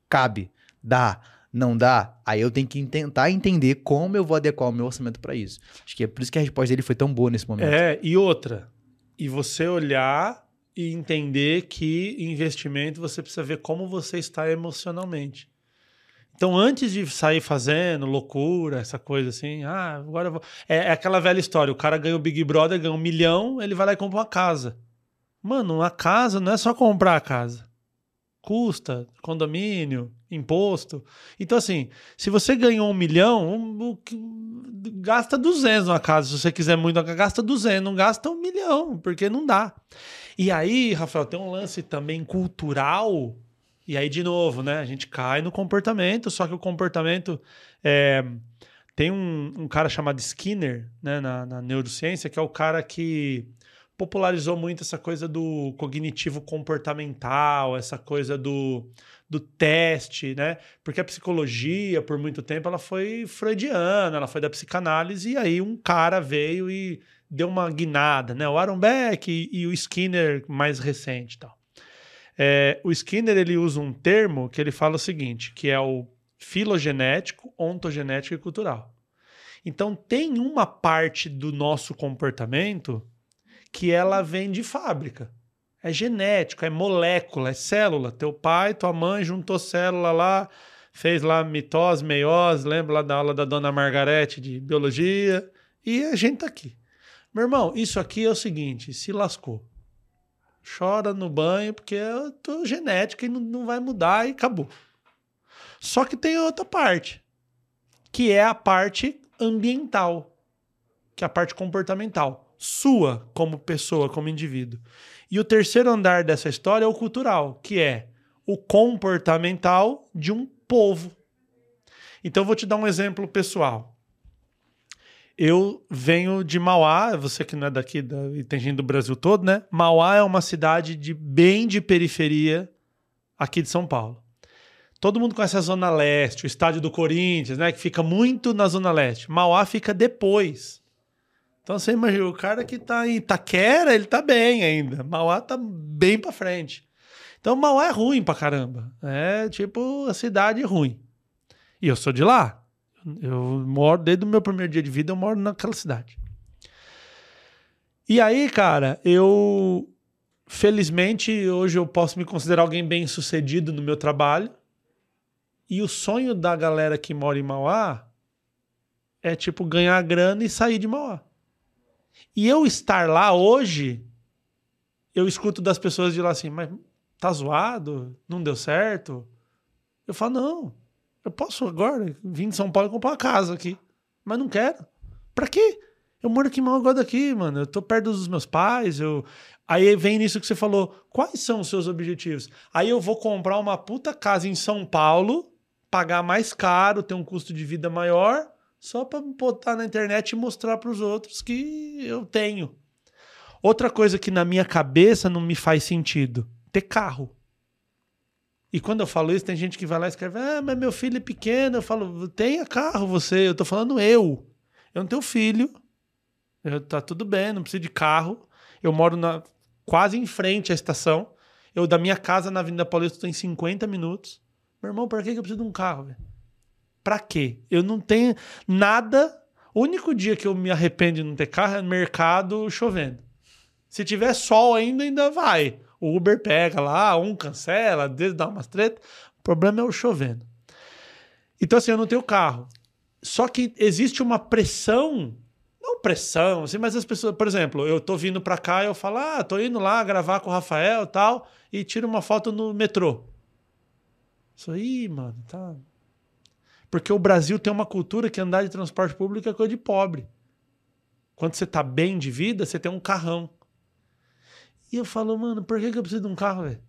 Cabe, dá, não dá, aí eu tenho que tentar entender como eu vou adequar o meu orçamento para isso. Acho que é por isso que a resposta dele foi tão boa nesse momento. É, e outra, e você olhar e entender que investimento você precisa ver como você está emocionalmente. Então, antes de sair fazendo loucura, essa coisa assim, ah, agora eu vou. É, é aquela velha história: o cara ganha o Big Brother, ganha um milhão, ele vai lá e compra uma casa. Mano, uma casa não é só comprar a casa custa, condomínio, imposto. Então, assim, se você ganhou um milhão, um, um, gasta 200 numa casa. Se você quiser muito, gasta 200, não gasta um milhão, porque não dá. E aí, Rafael, tem um lance também cultural. E aí, de novo, né? A gente cai no comportamento, só que o comportamento. É, tem um, um cara chamado Skinner, né, na, na neurociência, que é o cara que popularizou muito essa coisa do cognitivo comportamental, essa coisa do, do teste, né? Porque a psicologia, por muito tempo, ela foi freudiana, ela foi da psicanálise, e aí um cara veio e deu uma guinada, né? O Aaron Beck e, e o Skinner mais recente tal. É, o Skinner ele usa um termo que ele fala o seguinte, que é o filogenético, ontogenético e cultural. Então tem uma parte do nosso comportamento que ela vem de fábrica. É genético, é molécula, é célula. Teu pai, tua mãe juntou célula lá, fez lá mitose, meiose, lembra lá da aula da dona Margarete de biologia, e a gente tá aqui. Meu irmão, isso aqui é o seguinte, se lascou. Chora no banho porque eu tô genética e não, não vai mudar e acabou. Só que tem outra parte, que é a parte ambiental, que é a parte comportamental sua como pessoa, como indivíduo. E o terceiro andar dessa história é o cultural, que é o comportamental de um povo. Então, eu vou te dar um exemplo pessoal. Eu venho de Mauá, você que não é daqui da, e tem gente do Brasil todo, né? Mauá é uma cidade de bem de periferia aqui de São Paulo. Todo mundo conhece a Zona Leste, o estádio do Corinthians, né? Que fica muito na Zona Leste. Mauá fica depois. Então você imagina, o cara que tá em Itaquera, ele tá bem ainda. Mauá tá bem pra frente. Então Mauá é ruim pra caramba. É tipo a cidade ruim. E eu sou de lá. Eu moro, desde o meu primeiro dia de vida, eu moro naquela cidade. E aí, cara, eu. Felizmente, hoje eu posso me considerar alguém bem sucedido no meu trabalho. E o sonho da galera que mora em Mauá é, tipo, ganhar grana e sair de Mauá. E eu estar lá hoje, eu escuto das pessoas de lá assim, mas tá zoado? Não deu certo? Eu falo, não, eu posso agora vir de São Paulo e comprar uma casa aqui, mas não quero. Pra quê? Eu moro aqui mal agora daqui, mano. Eu tô perto dos meus pais. Eu... Aí vem nisso que você falou. Quais são os seus objetivos? Aí eu vou comprar uma puta casa em São Paulo, pagar mais caro, ter um custo de vida maior, só para botar na internet e mostrar para os outros que eu tenho. Outra coisa que na minha cabeça não me faz sentido: ter carro. E quando eu falo isso, tem gente que vai lá e escreve: Ah, mas meu filho é pequeno. Eu falo: tenha carro você. Eu tô falando eu. Eu não tenho filho. Eu, tá tudo bem, não preciso de carro. Eu moro na, quase em frente à estação. Eu, da minha casa na Avenida Paulista, estou em 50 minutos. Meu irmão, pra que eu preciso de um carro, velho? Pra quê? Eu não tenho nada. O único dia que eu me arrependo de não ter carro é no mercado chovendo. Se tiver sol ainda, ainda vai. O Uber pega lá, um cancela, dá umas treta. O problema é o chovendo. Então, assim, eu não tenho carro. Só que existe uma pressão, não pressão, assim, mas as pessoas, por exemplo, eu tô vindo pra cá e eu falo, ah, tô indo lá gravar com o Rafael e tal, e tiro uma foto no metrô. Isso aí, mano, tá. Porque o Brasil tem uma cultura que andar de transporte público é coisa de pobre. Quando você tá bem de vida, você tem um carrão. E eu falo, mano, por que, que eu preciso de um carro, velho?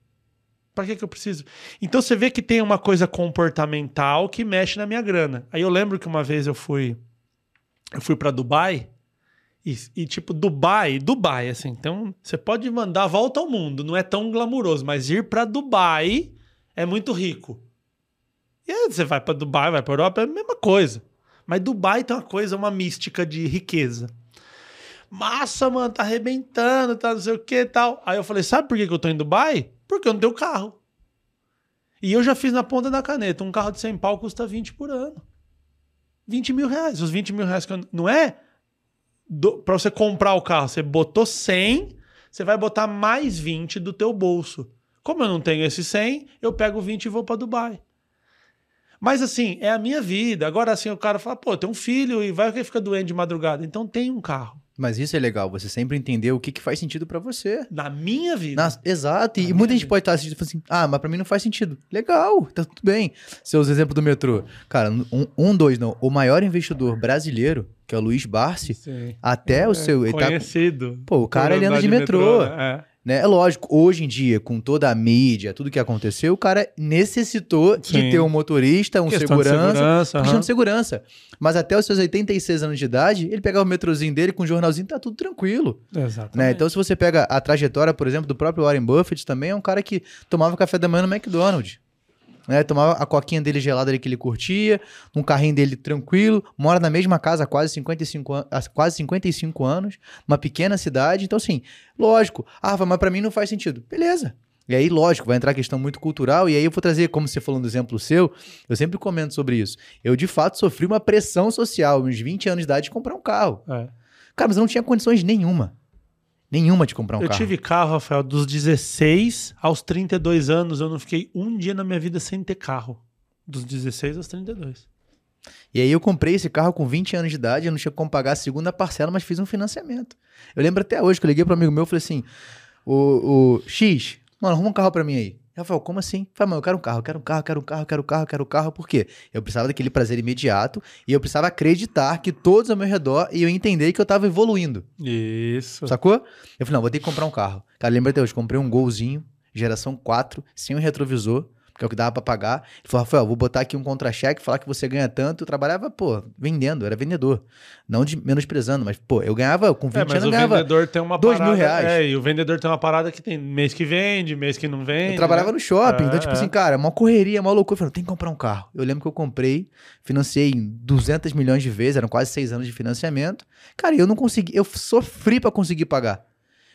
Pra que, que eu preciso? Então você vê que tem uma coisa comportamental que mexe na minha grana. Aí eu lembro que uma vez eu fui. Eu fui para Dubai. E, e, tipo, Dubai, Dubai, assim. Então, você pode mandar a volta ao mundo. Não é tão glamuroso, mas ir para Dubai é muito rico. E aí você vai para Dubai, vai para Europa, é a mesma coisa. Mas Dubai tem uma coisa, uma mística de riqueza. Massa, mano, tá arrebentando, tá não sei o que tal. Aí eu falei, sabe por que, que eu tô em Dubai? Porque eu não tenho carro. E eu já fiz na ponta da caneta. Um carro de 100 pau custa 20 por ano. 20 mil reais. Os 20 mil reais que eu, não é para você comprar o carro. Você botou 100, você vai botar mais 20 do teu bolso. Como eu não tenho esse 100, eu pego 20 e vou para Dubai. Mas assim, é a minha vida. Agora assim, o cara fala, pô, tem um filho e vai que fica doente de madrugada. Então tem um carro. Mas isso é legal, você sempre entender o que, que faz sentido para você. Na minha vida. Na, exato, e muita gente vida. pode estar assistindo e falar assim, ah, mas pra mim não faz sentido. Legal, tá tudo bem. Seus exemplos do metrô. Cara, um, um, dois, não. O maior investidor brasileiro, que é o Luiz Barsi, Sim. até é, o seu... Conhecido. Tá, pô, o cara ele anda de, de metrô. metrô né? É. Né? É lógico, hoje em dia, com toda a mídia, tudo que aconteceu, o cara necessitou Sim. de ter um motorista, um questão segurança, de segurança questão uhum. de segurança. Mas até os seus 86 anos de idade, ele pegava o metrozinho dele com o jornalzinho, tá tudo tranquilo. Exatamente. Né? Então, se você pega a trajetória, por exemplo, do próprio Warren Buffett, também é um cara que tomava café da manhã no McDonald's. Né? Tomava a coquinha dele gelada ali que ele curtia, um carrinho dele tranquilo, mora na mesma casa há quase 55, an quase 55 anos, uma pequena cidade. Então, assim, lógico. Ah, mas para mim não faz sentido. Beleza. E aí, lógico, vai entrar a questão muito cultural, e aí eu vou trazer, como você falou no exemplo seu, eu sempre comento sobre isso. Eu, de fato, sofri uma pressão social, uns 20 anos de idade, de comprar um carro. É. Cara, mas eu não tinha condições nenhuma. Nenhuma de comprar um eu carro. Eu tive carro, Rafael, dos 16 aos 32 anos. Eu não fiquei um dia na minha vida sem ter carro. Dos 16 aos 32. E aí eu comprei esse carro com 20 anos de idade, eu não tinha como pagar a segunda parcela, mas fiz um financiamento. Eu lembro até hoje que eu liguei para um amigo meu e falei assim: o, o X, mano, arruma um carro para mim aí. Rafael, como assim? Falei, mano, eu quero um carro, eu quero um carro, eu quero um carro, eu quero um carro, eu quero um carro. Por quê? Eu precisava daquele prazer imediato e eu precisava acreditar que todos ao meu redor iam entender que eu tava evoluindo. Isso. Sacou? Eu falei, não, vou ter que comprar um carro. Cara, lembra até hoje, comprei um golzinho, geração 4, sem um retrovisor que é o que dava para pagar. Ele falou, Rafael, vou botar aqui um contra-cheque, falar que você ganha tanto. Eu trabalhava, pô, vendendo, era vendedor. Não de menosprezando, mas, pô, eu ganhava com 20 é, mas anos, o ganhava vendedor tem uma 2 parada, mil reais. É, e o vendedor tem uma parada que tem mês que vende, mês que não vende. Eu trabalhava né? no shopping, então, é, então, tipo é. assim, cara, uma correria, uma loucura. Eu falei, tem que comprar um carro. Eu lembro que eu comprei, financiei 200 milhões de vezes, eram quase seis anos de financiamento. Cara, eu não consegui, eu sofri para conseguir pagar.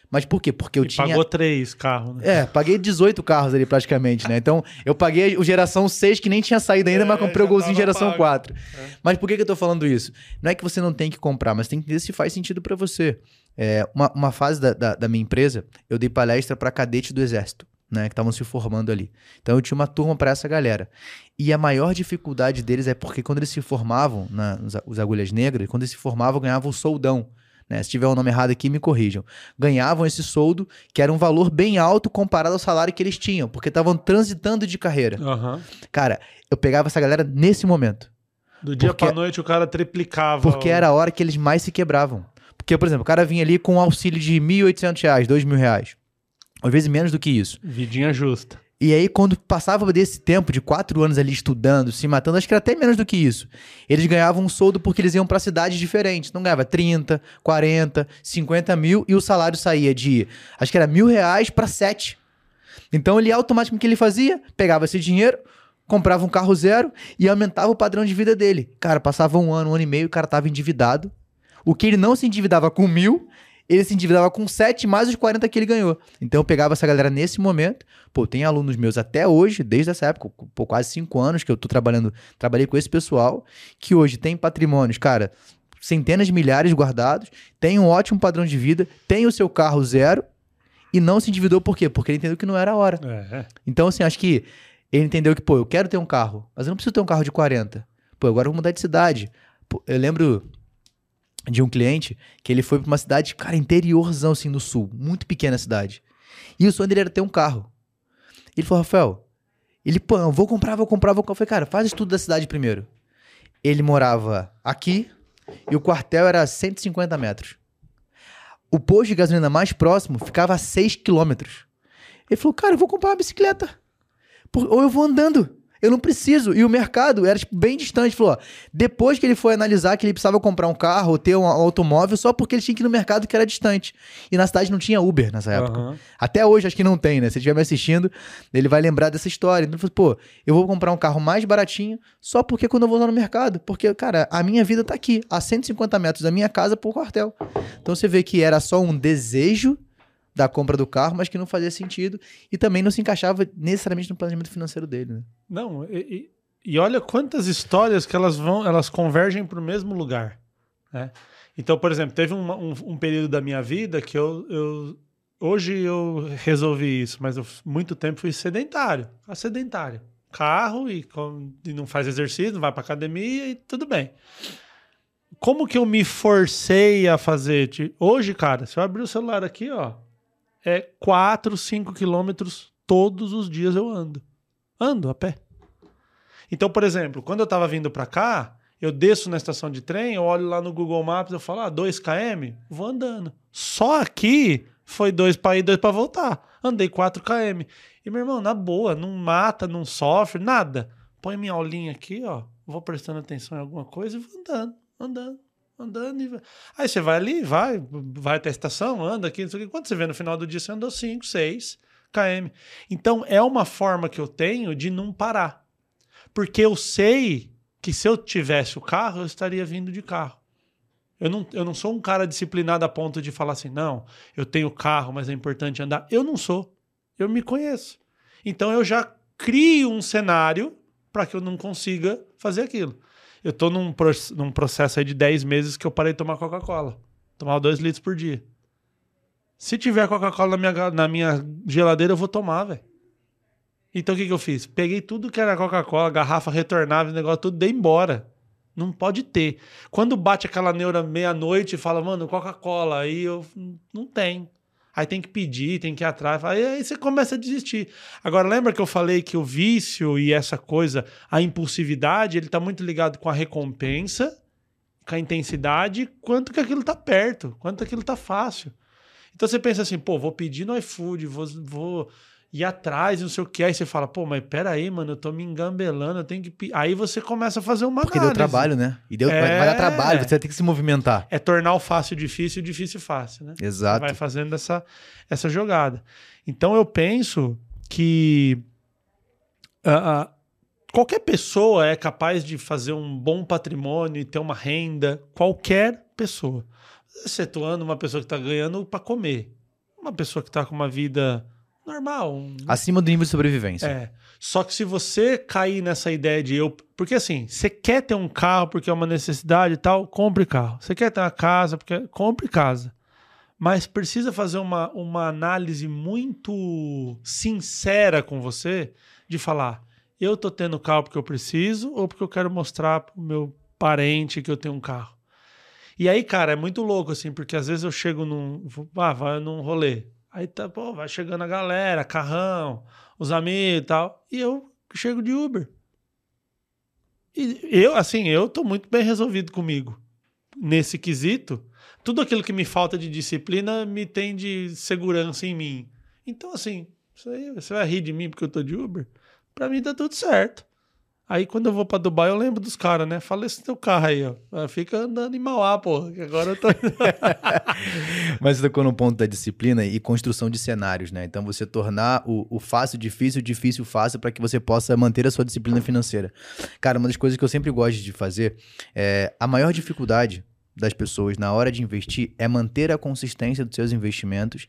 Mas por quê? Porque eu e tinha. Pagou três carros, né? É, paguei 18 carros ali praticamente, né? Então, eu paguei o geração 6 que nem tinha saído ainda, é, mas comprei o golzinho geração pago. 4. É. Mas por que, que eu tô falando isso? Não é que você não tem que comprar, mas tem que ver se faz sentido para você. É, uma, uma fase da, da, da minha empresa, eu dei palestra para cadete do exército. Né, que estavam se formando ali. Então eu tinha uma turma para essa galera. E a maior dificuldade deles é porque quando eles se formavam, na, os agulhas negras, quando eles se formavam, ganhavam o soldão né? Se tiver um nome errado aqui, me corrijam. Ganhavam esse soldo, que era um valor bem alto comparado ao salário que eles tinham, porque estavam transitando de carreira. Uhum. Cara, eu pegava essa galera nesse momento. Do dia porque, pra noite o cara triplicava. Porque o... era a hora que eles mais se quebravam. Porque, por exemplo, o cara vinha ali com um auxílio de R$ 1.800, R$ 2.000. Às vezes menos do que isso. Vidinha justa. E aí, quando passava desse tempo de quatro anos ali estudando, se matando, acho que era até menos do que isso. Eles ganhavam um soldo porque eles iam para cidades diferentes. Não ganhava 30, 40, 50 mil e o salário saía de, acho que era mil reais para sete. Então, ele automaticamente o que ele fazia? Pegava esse dinheiro, comprava um carro zero e aumentava o padrão de vida dele. Cara, passava um ano, um ano e meio, o cara tava endividado. O que ele não se endividava com mil, ele se endividava com 7 mais os 40 que ele ganhou. Então eu pegava essa galera nesse momento. Pô, tem alunos meus até hoje, desde essa época, por quase 5 anos que eu tô trabalhando, trabalhei com esse pessoal, que hoje tem patrimônios, cara, centenas de milhares guardados, tem um ótimo padrão de vida, tem o seu carro zero e não se endividou por quê? Porque ele entendeu que não era a hora. É. Então, assim, acho que ele entendeu que, pô, eu quero ter um carro, mas eu não preciso ter um carro de 40. Pô, agora eu vou mudar de cidade. Pô, eu lembro de um cliente que ele foi pra uma cidade, cara, interiorzão, assim, no sul. Muito pequena a cidade. E o sonho dele era ter um carro. Ele falou, Rafael, ele, pô, eu vou comprar, vou comprar, vou comprar. Eu falei, cara, faz estudo da cidade primeiro. Ele morava aqui e o quartel era 150 metros. O posto de gasolina mais próximo ficava a 6 quilômetros. Ele falou, cara, eu vou comprar uma bicicleta. Ou eu vou andando. Eu não preciso. E o mercado era tipo, bem distante. Falou, ó, depois que ele foi analisar que ele precisava comprar um carro ou ter um automóvel só porque ele tinha que ir no mercado que era distante. E na cidade não tinha Uber nessa época. Uhum. Até hoje acho que não tem, né? Se ele estiver me assistindo, ele vai lembrar dessa história. Então ele falou, pô, eu vou comprar um carro mais baratinho só porque quando eu vou lá no mercado. Porque, cara, a minha vida tá aqui, a 150 metros da minha casa pro quartel. Então você vê que era só um desejo da compra do carro, mas que não fazia sentido e também não se encaixava necessariamente no planejamento financeiro dele. Né? Não, e, e olha quantas histórias que elas vão, elas convergem para o mesmo lugar. Né? Então, por exemplo, teve um, um, um, período da minha vida que eu, eu hoje eu resolvi isso, mas eu muito tempo fui sedentário, a sedentário, carro e, com, e não faz exercício, não vai para academia e tudo bem. Como que eu me forcei a fazer? Hoje, cara, se eu abrir o celular aqui, ó, é 4, 5 quilômetros todos os dias eu ando. Ando a pé. Então, por exemplo, quando eu estava vindo para cá, eu desço na estação de trem, eu olho lá no Google Maps, eu falo, ah, 2 km, vou andando. Só aqui foi 2 para ir, 2 para voltar. Andei 4 km. E meu irmão, na boa, não mata, não sofre, nada. Põe minha aulinha aqui, ó, vou prestando atenção em alguma coisa e vou andando, andando andando e... Aí você vai ali, vai, vai até a estação, anda aqui, não sei o que. Quando você vê no final do dia, você andou 5, 6 km. Então é uma forma que eu tenho de não parar. Porque eu sei que se eu tivesse o carro, eu estaria vindo de carro. Eu não, eu não sou um cara disciplinado a ponto de falar assim, não, eu tenho carro, mas é importante andar. Eu não sou. Eu me conheço. Então eu já crio um cenário para que eu não consiga fazer aquilo. Eu tô num, num processo aí de 10 meses que eu parei de tomar Coca-Cola. Tomava 2 litros por dia. Se tiver Coca-Cola na minha, na minha geladeira, eu vou tomar, velho. Então o que, que eu fiz? Peguei tudo que era Coca-Cola, garrafa retornável, negócio, tudo, dei embora. Não pode ter. Quando bate aquela neura meia-noite e fala, mano, Coca-Cola, aí eu. Não tem. Aí tem que pedir, tem que ir atrás. Aí, você começa a desistir. Agora, lembra que eu falei que o vício e essa coisa, a impulsividade, ele está muito ligado com a recompensa, com a intensidade, quanto que aquilo está perto, quanto aquilo está fácil. Então você pensa assim, pô, vou pedir no iFood, vou, vou ir atrás, não sei o que. Aí você fala, pô, mas peraí, mano, eu tô me engambelando, eu tenho que. Aí você começa a fazer uma Porque análise. deu trabalho, né? E deu, é... vai, vai dar trabalho, você vai ter que se movimentar. É tornar o fácil difícil e o difícil fácil, né? Exato. Vai fazendo essa, essa jogada. Então eu penso que. Uh, qualquer pessoa é capaz de fazer um bom patrimônio e ter uma renda, qualquer pessoa. Excetuando uma pessoa que está ganhando para comer. Uma pessoa que está com uma vida normal. Um... Acima do nível de sobrevivência. É. Só que se você cair nessa ideia de eu. Porque assim, você quer ter um carro porque é uma necessidade e tal, compre carro. Você quer ter uma casa porque. Compre casa. Mas precisa fazer uma, uma análise muito sincera com você de falar: eu tô tendo carro porque eu preciso ou porque eu quero mostrar pro meu parente que eu tenho um carro. E aí, cara, é muito louco, assim, porque às vezes eu chego num. Ah, vai num rolê. Aí tá, pô, vai chegando a galera, carrão, os amigos e tal. E eu chego de Uber. E eu, assim, eu tô muito bem resolvido comigo. Nesse quesito, tudo aquilo que me falta de disciplina me tem de segurança em mim. Então, assim, aí, você vai rir de mim porque eu tô de Uber? Pra mim tá tudo certo. Aí quando eu vou pra Dubai, eu lembro dos caras, né? Fala esse teu carro aí, ó. Ah, fica andando em Mauá, pô. Agora eu tô. Mas você tocou no ponto da disciplina e construção de cenários, né? Então você tornar o, o fácil difícil, o difícil fácil, para que você possa manter a sua disciplina financeira. Cara, uma das coisas que eu sempre gosto de fazer é a maior dificuldade das pessoas na hora de investir é manter a consistência dos seus investimentos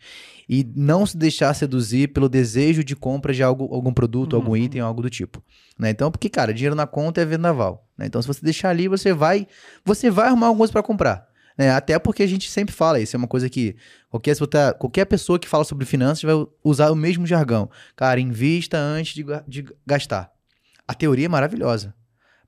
e não se deixar seduzir pelo desejo de compra de algo, algum produto, Uhum. algum item, algo do tipo. Né? Então, porque, cara, dinheiro na conta é vendaval. Né? Então, se você deixar ali, você vai, você vai arrumar alguma coisa para comprar. Né? Até porque a gente sempre fala, isso é uma coisa que qualquer, qualquer pessoa que fala sobre finanças vai usar o mesmo jargão. Cara, invista antes de, de gastar. A teoria é maravilhosa.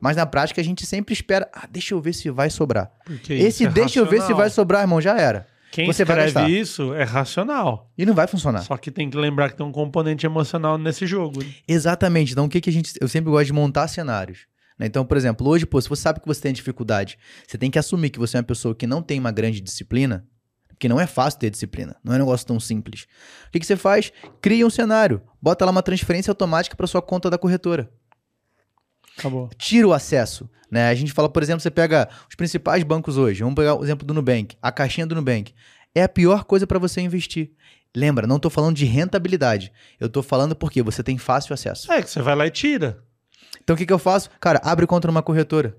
Mas na prática a gente sempre espera, ah, deixa eu ver se vai sobrar. Porque Esse isso é deixa eu ver se racional. vai sobrar, irmão, já era. Quem você vai escreve isso é racional. E não vai funcionar. Só que tem que lembrar que tem um componente emocional nesse jogo. né? Exatamente. Então, o que, que a gente. Eu sempre gosto de montar cenários. né? Então, por exemplo, hoje, pô, se você sabe que você tem dificuldade, você tem que assumir que você é uma pessoa que não tem uma grande disciplina, porque não é fácil ter disciplina, não é um negócio tão simples. O que, que você faz? Cria um cenário, bota lá uma transferência automática para sua conta da corretora. Acabou. Tira o acesso. Né? A gente fala, por exemplo, você pega os principais bancos hoje. Vamos pegar o exemplo do Nubank, a caixinha do Nubank. É a pior coisa para você investir. Lembra, não estou falando de rentabilidade. Eu estou falando porque você tem fácil acesso. É que você vai lá e tira. Então o que, que eu faço? Cara, abre conta numa corretora.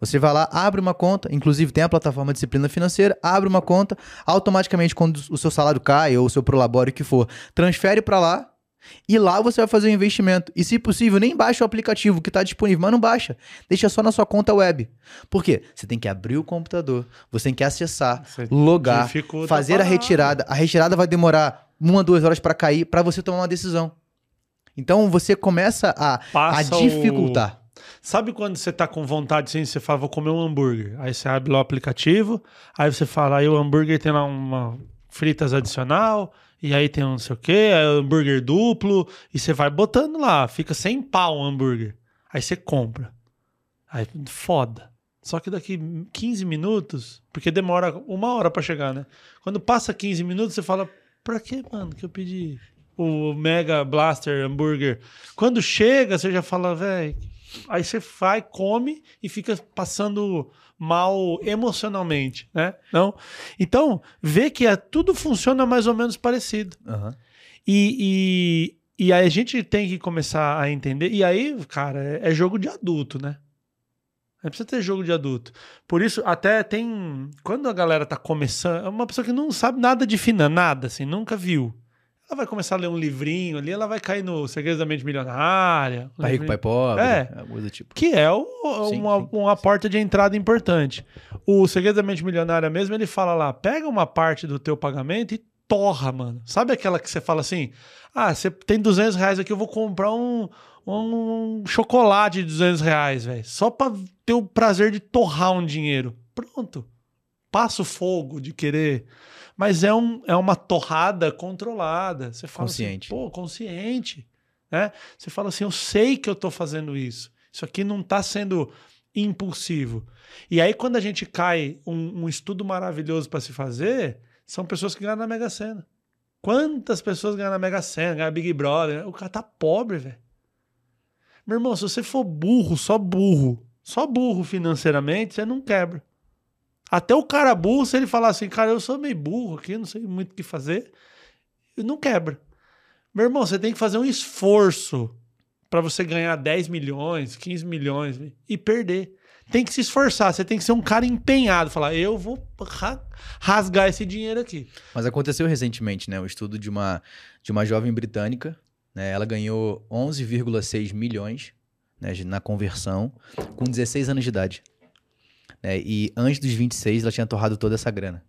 Você vai lá, abre uma conta, inclusive tem a plataforma Disciplina Financeira, abre uma conta, automaticamente quando o seu salário cai ou o seu prolabório que for, transfere para lá e lá você vai fazer o investimento. E se possível, nem baixa o aplicativo que está disponível, mas não baixa. Deixa só na sua conta web. Por quê? Você tem que abrir o computador, você tem que acessar, Você logar, fazer a retirada. A retirada vai demorar uma, duas horas para cair para você tomar uma decisão. Então você começa a, a Passa o- dificultar. Sabe quando você tá com vontade assim, você fala, vou comer um hambúrguer. Aí você abre lá o aplicativo, aí você fala, aí o hambúrguer tem lá uma fritas adicional, e aí tem um não sei o o hambúrguer duplo, e você vai botando lá, fica sem pau o hambúrguer. Aí você compra. Aí foda. Só que daqui 15 minutos, porque demora uma hora pra chegar, né? Quando passa 15 minutos, você fala, pra que, mano, que eu pedi o Mega Blaster hambúrguer? Quando chega, você já fala, velho. Aí você vai, come e fica passando mal emocionalmente, né? Não? Então, vê que é, tudo funciona mais ou menos parecido. Aham. E, e, e aí a gente tem que começar a entender. E aí, cara, é, é jogo de adulto, né? É precisa ter jogo de adulto. Por isso, até tem. Quando a galera tá começando. É uma pessoa que não sabe nada de finanças, nada, assim, nunca viu. Ela vai começar a ler um livrinho ali, ela vai cair no Segredos da Mente Milionária. Pai rico, pai pobre, É. coisa do tipo. que é o- Sim, uma, sim. uma porta de entrada importante. O Segredo da Mente Milionária mesmo, ele fala lá, pega uma parte do teu pagamento e torra, mano. Sabe aquela que você fala assim, ah, você tem 200 reais aqui, eu vou comprar um, um chocolate de 200 reais, velho. Só pra ter o prazer de torrar um dinheiro. Pronto. Passa o fogo de querer. Mas é, um, é uma torrada controlada. Você fala Consciente. assim, pô, consciente. Né? Você fala assim, eu sei que eu tô fazendo isso. Isso aqui não tá sendo impulsivo. E aí, quando a gente cai um, um estudo maravilhoso para se fazer, são pessoas que ganham na Mega Sena. Quantas pessoas ganham na Mega Sena, ganham Big Brother? O cara tá pobre, velho. Meu irmão, se você for burro, só burro, só burro financeiramente, você não quebra. Até o cara burro, se ele falar assim, cara, eu sou meio burro aqui, não sei muito o que fazer, não quebra. Meu irmão, você tem que fazer um esforço para você ganhar 10 milhões, 15 milhões e perder. Tem que se esforçar, você tem que ser um cara empenhado, falar, eu vou ra- rasgar esse dinheiro aqui. Mas aconteceu recentemente, né? O estudo de uma, de uma jovem britânica, né? Ela ganhou 11,6 milhões né, na conversão com 16 anos de idade. Né? E antes dos 26, ela tinha torrado toda essa grana.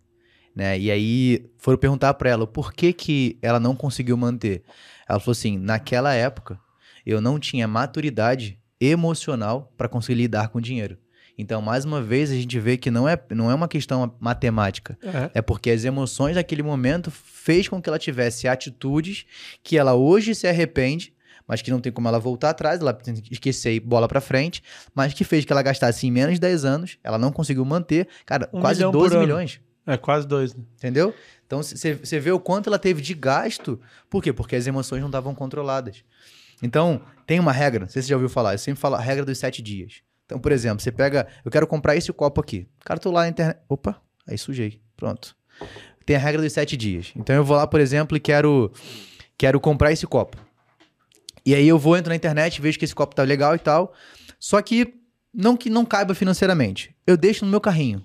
Né? E aí foram perguntar pra ela por que, que ela não conseguiu manter. Ela falou assim: naquela época, eu não tinha maturidade emocional para conseguir lidar com dinheiro. Então, mais uma vez, a gente vê que não é, não é uma questão matemática. É. É porque as emoções daquele momento fez com que ela tivesse atitudes que ela hoje se arrepende, mas que não tem como ela voltar atrás, ela tem que esquecer e bola pra frente, mas que fez que ela gastasse em menos de 10 anos, ela não conseguiu manter, cara, Um quase milhão por 12 ano. milhões. É quase dois, né? Entendeu? Então você vê o quanto ela teve de gasto. Por quê? Porque as emoções não estavam controladas. Então, tem uma regra, não sei se você já ouviu falar, eu sempre falo a regra dos sete dias. Então, por exemplo, você pega, eu quero comprar esse copo aqui. Cara, tô lá na internet. Opa, aí sujei. Pronto. Tem a regra dos sete dias. Então eu vou lá, por exemplo, e quero, quero comprar esse copo. E aí eu vou, entro na internet, vejo que esse copo tá legal e tal. Só que não que não caiba financeiramente. Eu deixo no meu carrinho.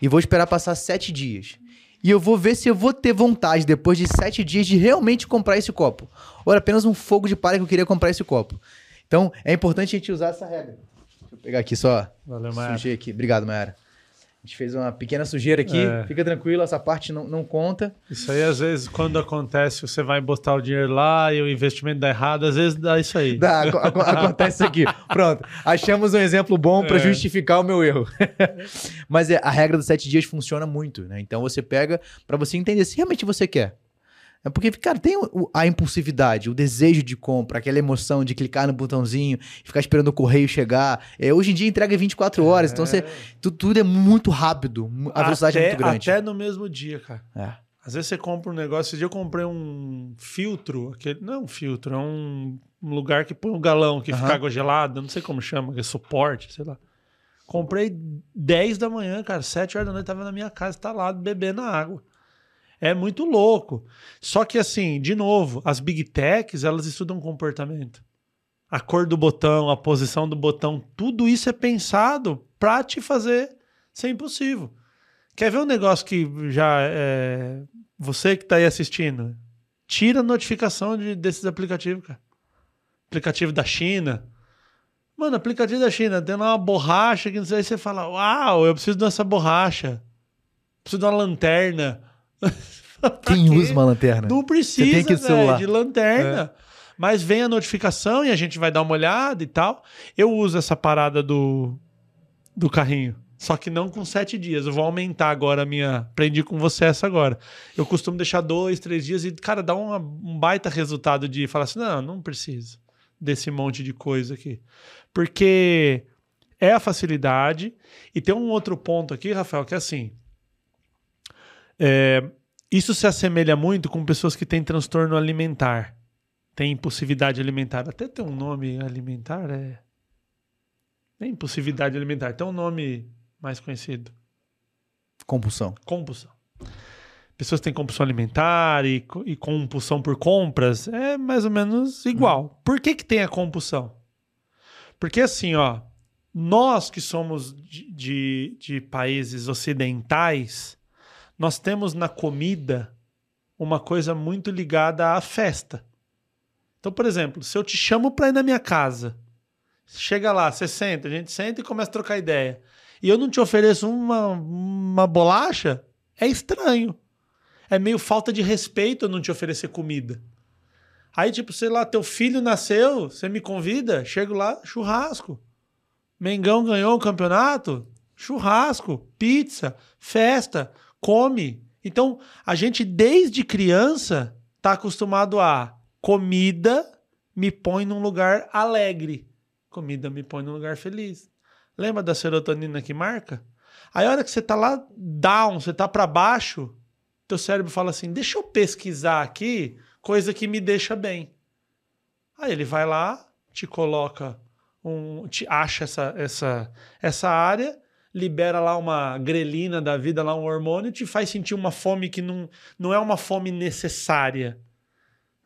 e vou esperar passar sete dias. E eu vou ver se eu vou ter vontade, depois de sete dias, de realmente comprar esse copo. Ou era apenas um fogo de palha que eu queria comprar esse copo. Então, é importante a gente usar essa regra. Deixa eu pegar aqui só. Valeu, Mayara. Aqui. Obrigado, Mayara. A gente fez uma pequena sujeira aqui. É. Fica tranquilo, essa parte não, não conta. Isso aí, às vezes, quando acontece, você vai botar o dinheiro lá e o investimento dá errado, às vezes dá isso aí. Dá, aco- aco- acontece isso aqui. Pronto. Achamos um exemplo bom para É. justificar o meu erro. Mas é, a regra dos sete dias funciona muito, né? Então você pega para você entender se realmente você quer. É porque, cara, tem a impulsividade, o desejo de compra, aquela emoção de clicar no botãozinho, ficar esperando o correio chegar. É, hoje em dia entrega 24 horas, então você, tu- tudo é muito rápido, a velocidade até, é muito grande. Até no mesmo dia, cara. É. Às vezes você compra um negócio. Esse dia eu comprei um filtro. Aquele, não é um filtro, é um, lugar que põe um galão que fica água gelada. Não sei como chama, que é suporte, sei lá. Comprei 10 da manhã, cara. 7 horas da noite tava na minha casa, tá lá bebendo água. É muito louco. Só que assim, de novo, as big techs, elas estudam comportamento. A cor do botão, a posição do botão, tudo isso é pensado pra te fazer ser impossível. Quer ver um negócio que já é. Você que tá aí assistindo, tira a notificação de, desses aplicativos, cara. Aplicativo da China. Mano, aplicativo da China, tem lá uma borracha que não sei, aí você fala, uau, eu preciso dessa borracha. Preciso de uma lanterna. Quem usa uma lanterna? Não precisa, tem que celular. É. de lanterna. Mas vem a notificação e a gente vai dar uma olhada e tal. Eu uso essa parada do, do carrinho. Só que não com sete dias. Eu vou aumentar agora a minha. Aprendi com você essa agora. Eu costumo deixar dois, três dias e, cara, dá uma- um baita resultado de falar assim: não, não preciso desse monte de coisa aqui. Porque é a facilidade. E tem um outro ponto aqui, Rafael, que é assim. É, isso se assemelha muito com pessoas que têm transtorno alimentar. Tem impulsividade alimentar. Até tem um nome alimentar, é. É impulsividade alimentar. Tem um nome mais conhecido. Compulsão. Compulsão. Pessoas que têm compulsão alimentar e, e compulsão por compras é mais ou menos igual. Por que, que tem a compulsão? Porque assim, ó, nós que somos de, de, de países ocidentais, nós temos na comida uma coisa muito ligada à festa. Então, por exemplo, se eu te chamo para ir na minha casa, chega lá, você senta, a gente senta e começa a trocar ideia e eu não te ofereço uma, uma bolacha, é estranho. É meio falta de respeito eu não te oferecer comida. Aí, tipo, sei lá, teu filho nasceu, você me convida, chego lá, churrasco. Mengão ganhou o campeonato, churrasco, pizza, festa, come. Então, a gente desde criança tá acostumado a comida me põe num lugar alegre. Comida me põe num lugar feliz. Lembra da serotonina que marca? Aí a hora que você tá lá down, você tá para baixo, teu cérebro fala assim: "Deixa eu pesquisar aqui coisa que me deixa bem". Aí ele vai lá, te coloca um, te acha essa essa essa área, libera lá uma grelina da vida, lá um hormônio, te faz sentir uma fome que não, não é uma fome necessária.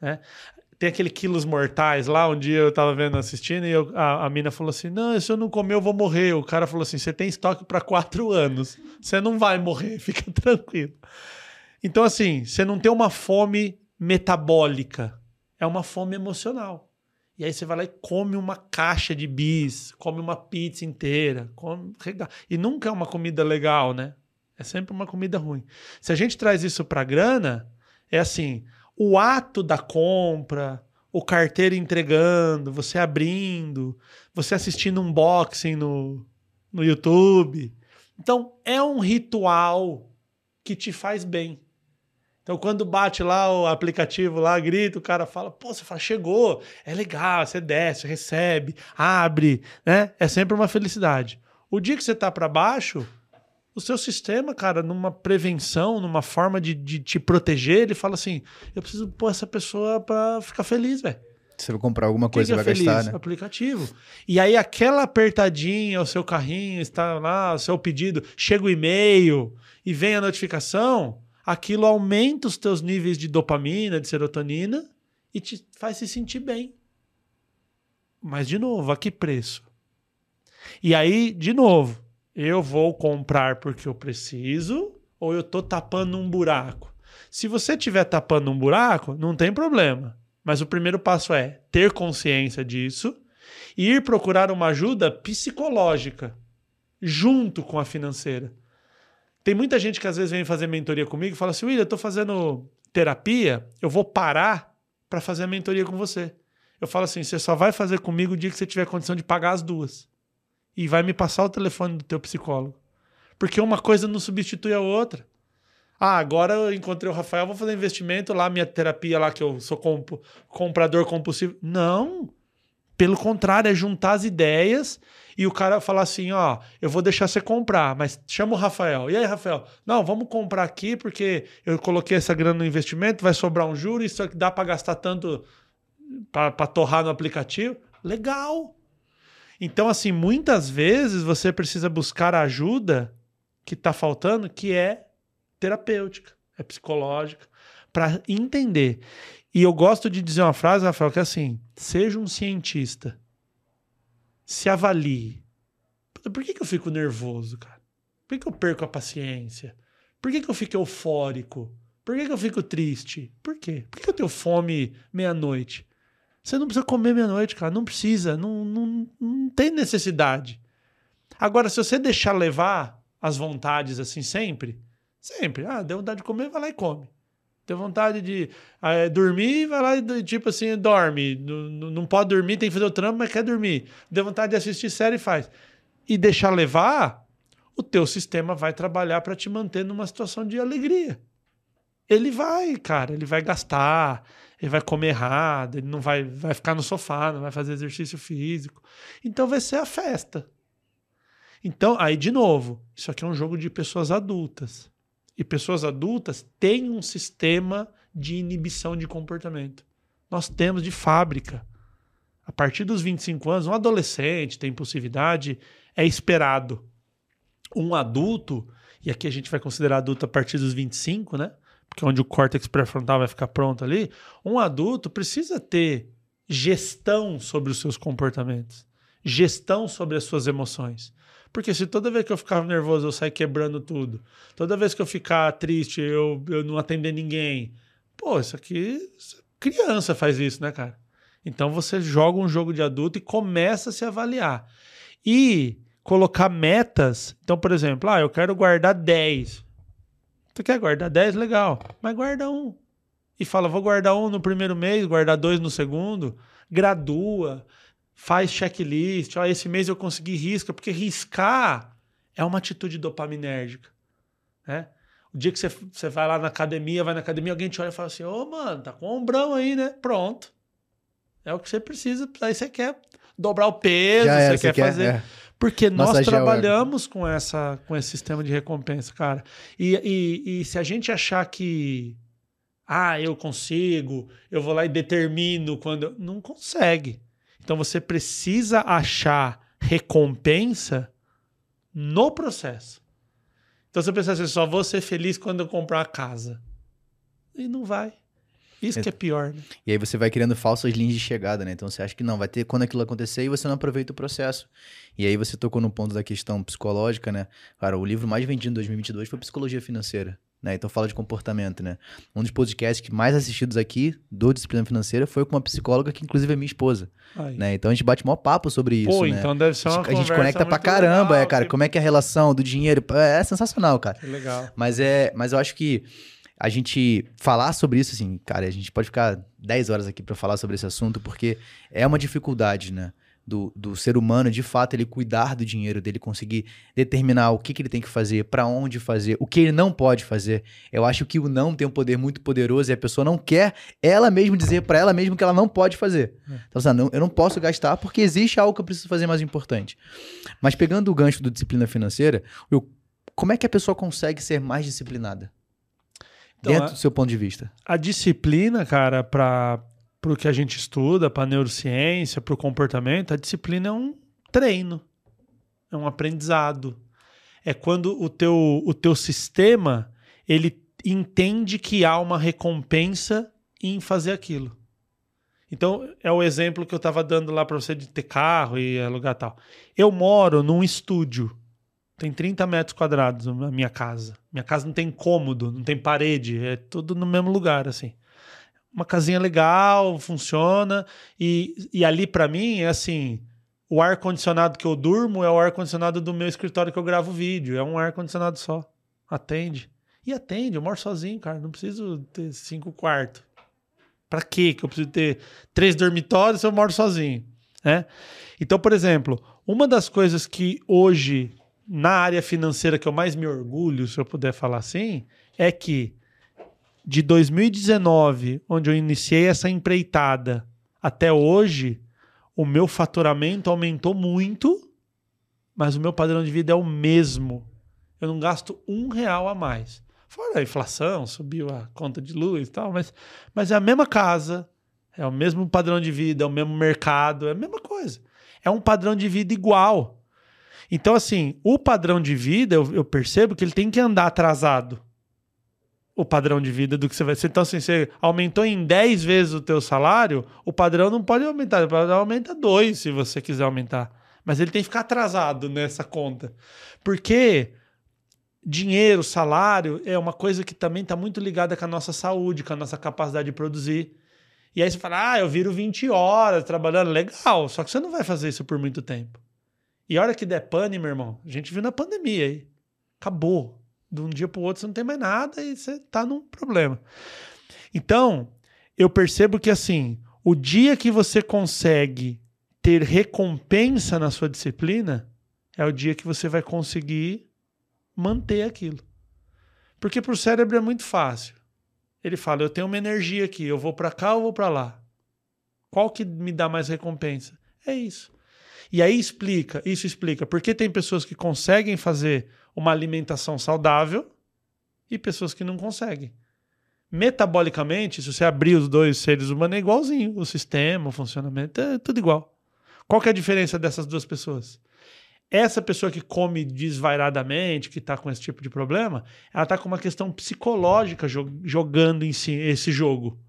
Né? Tem aquele quilos mortais lá, um dia eu tava vendo, assistindo, e eu- a, a mina falou assim: Não, se eu não comer, eu vou morrer. O cara falou assim: Você tem estoque para quatro anos. Você não vai morrer, fica tranquilo. Então, assim, você não tem uma fome metabólica, é uma fome emocional. E aí você vai lá e come uma caixa de bis, come uma pizza inteira, come e nunca é uma comida legal, né? É sempre uma comida ruim. Se a gente traz isso para grana, é assim, o ato da compra, o carteiro entregando, você abrindo, você assistindo um unboxing no, no YouTube. Então, é um ritual que te faz bem. Então, quando bate lá o aplicativo, lá grita, o cara fala, pô, você fala, chegou, é legal, você desce, recebe, abre, né? É sempre uma felicidade. O dia que você tá para baixo, o seu sistema, cara, numa prevenção, numa forma de, de te proteger, ele fala assim: eu preciso pôr essa pessoa pra ficar feliz, velho. Se eu comprar alguma coisa, que vai é feliz? gastar, né? Aplicativo. E aí, aquela apertadinha, o seu carrinho está lá, o seu pedido, chega o e-mail e vem a notificação, aquilo aumenta os teus níveis de dopamina, de serotonina e te faz se sentir bem. Mas, de novo, a que preço? E aí, de novo, Eu vou comprar porque eu preciso ou eu tô tapando um buraco? Se você estiver tapando um buraco, não tem problema. Mas o primeiro passo é ter consciência disso e ir procurar uma ajuda psicológica junto com a financeira. Tem muita gente que às vezes vem fazer mentoria comigo e fala assim: William, eu estou fazendo terapia, eu vou parar para fazer a mentoria com você. Eu falo assim: você só vai fazer comigo o dia que você tiver condição de pagar as duas. E vai me passar o telefone do teu psicólogo. Porque uma coisa não substitui a outra. Ah, agora eu encontrei o Rafael, vou fazer investimento lá, minha terapia lá, que eu sou comp comprador compulsivo. Não. Pelo contrário, é juntar as ideias e o cara falar assim: ó, eu vou deixar você comprar, mas chama o Rafael. E aí, Rafael? Não, vamos comprar aqui porque eu coloquei essa grana no investimento, vai sobrar um juro, isso aqui dá para gastar tanto para torrar no aplicativo. Legal. Então, assim, muitas vezes você precisa buscar a ajuda que está faltando, que é terapêutica, é psicológica, para entender. E eu gosto de dizer uma frase, Rafael, que é assim: seja um cientista. Se avalie. Por que, que eu fico nervoso, cara? Por que, que eu perco a paciência? Por que, que eu fico eufórico? Por que, que eu fico triste? Por quê? Por que, que eu tenho fome meia-noite? Você não precisa comer meia-noite, cara. Não precisa. Não, não, não tem necessidade. Agora, se você deixar levar as vontades assim sempre, sempre, ah, deu vontade de comer, vai lá e come. Deu vontade de é, dormir, vai lá e, tipo assim, dorme. Não, não pode dormir, tem que fazer o trampo, mas quer dormir. Deu vontade de assistir série, faz. E deixar levar, o teu sistema vai trabalhar para te manter numa situação de alegria. Ele vai, cara, ele vai gastar, ele vai comer errado, ele não vai, vai ficar no sofá, não vai fazer exercício físico. Então vai ser a festa. Então, aí de novo, isso aqui é um jogo de pessoas adultas e pessoas adultas têm um sistema de inibição de comportamento. Nós temos de fábrica. A partir dos 25 anos, um adolescente tem impulsividade, é esperado. Um adulto, e aqui a gente vai considerar adulto a partir dos 25, né? Porque é onde o córtex pré-frontal vai ficar pronto ali. Um adulto precisa ter gestão sobre os seus comportamentos, gestão sobre as suas emoções. Porque se toda vez que eu ficar nervoso eu sair quebrando tudo, toda vez que eu ficar triste eu, eu não atender ninguém, pô, isso aqui. Criança faz isso, né, cara? Então você joga um jogo de adulto e começa a se avaliar. E colocar metas. Então, por exemplo, ah, eu quero guardar 10. Tu quer guardar 10? Legal. Mas guarda um. E fala, vou guardar um no primeiro mês, guardar dois no segundo. Gradua faz checklist, ó, esse mês eu consegui risca, porque riscar é uma atitude dopaminérgica, né? O dia que você, você vai lá na academia, vai na academia, alguém te olha e fala assim, ô, oh, mano, tá com um ombrão aí, né? Pronto. É o que você precisa, aí você quer dobrar o peso, é, você, quer, quer fazer... É. Porque nós trabalhamos com, essa, com esse sistema de recompensa, cara. E, e, e se a gente achar que ah, eu consigo, eu vou lá e determino quando. Não consegue. Então você precisa achar recompensa no processo. Então você pensa assim, só vou ser feliz quando eu comprar a casa. E não vai. Isso que é pior, né? E aí você vai criando falsas linhas de chegada, né? Então você acha que não, vai ter quando aquilo acontecer e você não aproveita o processo. E aí você tocou no ponto da questão psicológica, né? Cara, o livro mais vendido em 2022 foi Psicologia Financeira. Né? Então fala de comportamento, né? Um dos podcasts que mais assistidos aqui do Disciplina Financeira foi com uma psicóloga que inclusive é minha esposa. Né? Então a gente bate maior papo sobre isso, Pô, né? então deve ser uma A gente conecta pra caramba, legal, é, cara. Que... Como é que é a relação do dinheiro? É, é sensacional, cara. Que legal. Mas, é, mas eu acho que a gente falar sobre isso, assim, cara, a gente pode ficar 10 horas aqui para falar sobre esse assunto, porque é uma dificuldade, né? Do, do ser humano, de fato, ele cuidar do dinheiro dele, conseguir determinar o que, que ele tem que fazer, para onde fazer, o que ele não pode fazer. Eu acho que o não tem um poder muito poderoso e a pessoa não quer ela mesma dizer para ela mesma que ela não pode fazer. É. Então, assim, não, eu não posso gastar porque existe algo que eu preciso fazer mais importante. Mas pegando o gancho do disciplina financeira, eu, como é que a pessoa consegue ser mais disciplinada? Então, dentro a, do seu ponto de vista. A disciplina, cara, para para o que a gente estuda, para a neurociência, para o comportamento, a disciplina é um treino, é um aprendizado. É quando o teu, o teu sistema ele entende que há uma recompensa em fazer aquilo. Então, é o exemplo que eu estava dando lá para você de ter carro e alugar tal. Eu moro num estúdio. Tem 30 metros quadrados a minha casa. Minha casa não tem cômodo, não tem parede, é tudo no mesmo lugar, assim. Uma casinha legal, funciona. E, e ali, para mim, é assim: o ar-condicionado que eu durmo é o ar-condicionado do meu escritório que eu gravo vídeo. É um ar-condicionado só. Atende. E atende, eu moro sozinho, cara. Não preciso ter cinco quartos. Pra quê que eu preciso ter três dormitórios se eu moro sozinho? Né? Então, por exemplo, uma das coisas que hoje na área financeira que eu mais me orgulho, se eu puder falar assim, é que de 2019, onde eu iniciei essa empreitada, até hoje, o meu faturamento aumentou muito, mas o meu padrão de vida é o mesmo. Eu não gasto um real a mais. Fora a inflação, subiu a conta de luz e tal, mas, mas é a mesma casa, é o mesmo padrão de vida, é o mesmo mercado, é a mesma coisa. É um padrão de vida igual. Então, assim, o padrão de vida, eu, eu, percebo que ele tem que andar atrasado. O padrão de vida do que você vai. Então, assim, você aumentou em 10 vezes o teu salário, o padrão não pode aumentar, o padrão aumenta 2 se você quiser aumentar. Mas ele tem que ficar atrasado nessa conta. Porque dinheiro, salário, é uma coisa que também está muito ligada com a nossa saúde, com a nossa capacidade de produzir. E aí você fala, ah, eu viro 20 horas trabalhando, legal, só que você não vai fazer isso por muito tempo. E a hora que der pane, meu irmão, a gente viu na pandemia aí. Acabou. De um dia para o outro você não tem mais nada e você tá num problema. Então, eu percebo que assim, o dia que você consegue ter recompensa na sua disciplina é o dia que você vai conseguir manter aquilo. Porque para o cérebro é muito fácil. Ele fala: eu tenho uma energia aqui, eu vou para cá ou vou para lá. Qual que me dá mais recompensa? É isso. E aí explica, isso explica por que tem pessoas que conseguem fazer uma alimentação saudável e pessoas que não conseguem. Metabolicamente, se você abrir os dois seres humanos, é igualzinho. O sistema, o funcionamento, é tudo igual. Qual que é a diferença dessas duas pessoas? Essa pessoa que come desvairadamente, que está com esse tipo de problema, ela está com uma questão psicológica jogando em si esse jogo.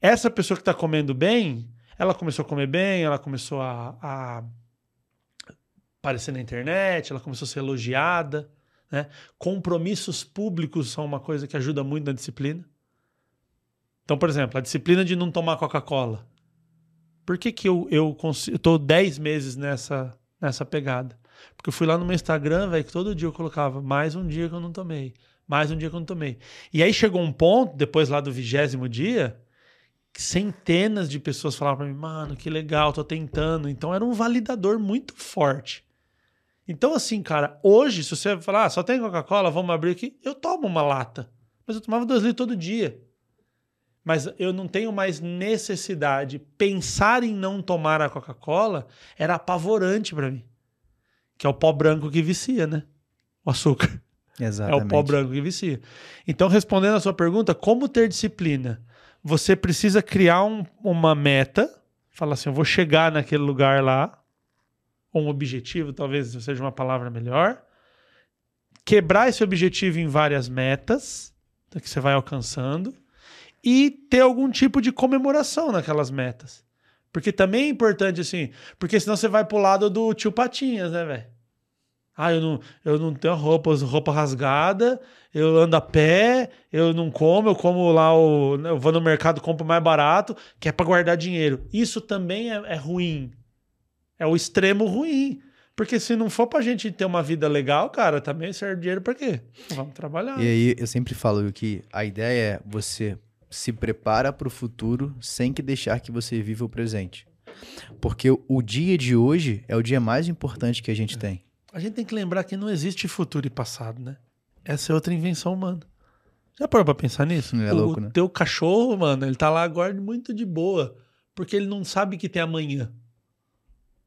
Essa pessoa que está comendo bem, ela começou a comer bem, ela começou a, a aparecer na internet, ela começou a ser elogiada. Né? Compromissos públicos são uma coisa que ajuda muito na disciplina. Então, por exemplo, a disciplina de não tomar Coca-Cola. Por que, que eu, eu estou 10 meses nessa, nessa pegada? Porque eu fui lá no meu Instagram, velho, que todo dia eu colocava mais um dia que eu não tomei, mais um dia que eu não tomei. E aí chegou um ponto, depois lá do vigésimo dia, centenas de pessoas falavam para mim, mano, que legal, tô tentando. Então era um validador muito forte. Então, assim, cara, hoje, se você falar, ah, só tem Coca-Cola, vamos abrir aqui, eu tomo uma lata. Mas eu tomava dois litros todo dia. Mas eu não tenho mais necessidade. Pensar em não tomar a Coca-Cola era apavorante para mim. Que é o pó branco que vicia, né? O açúcar. Exatamente. É o pó branco que vicia. Então, respondendo a sua pergunta, como ter disciplina? você precisa criar um, uma meta, falar assim, eu vou chegar naquele lugar lá, ou um objetivo, talvez seja uma palavra melhor, quebrar esse objetivo em várias metas que você vai alcançando e ter algum tipo de comemoração naquelas metas. Porque também é importante assim, porque senão você vai pro lado do tio Patinhas, né, velho? Ah, eu não, eu não tenho roupa, roupa rasgada, eu ando a pé, eu não como, eu como lá, o, eu vou no mercado, compro mais barato, que é para guardar dinheiro. Isso também é, é, ruim. É o extremo ruim. Porque se não for pra gente ter uma vida legal, cara, também serve dinheiro pra quê? Vamos trabalhar. E aí eu sempre falo que a ideia é você se prepara para o futuro sem que deixar que você viva o presente. Porque o dia de hoje é o dia mais importante que a gente é. tem. A gente tem que lembrar que não existe futuro e passado, né? Essa é outra invenção humana. Já parou pra pensar nisso? É o louco, né? teu cachorro, mano, ele tá lá agora muito de boa. Porque ele não sabe que tem amanhã.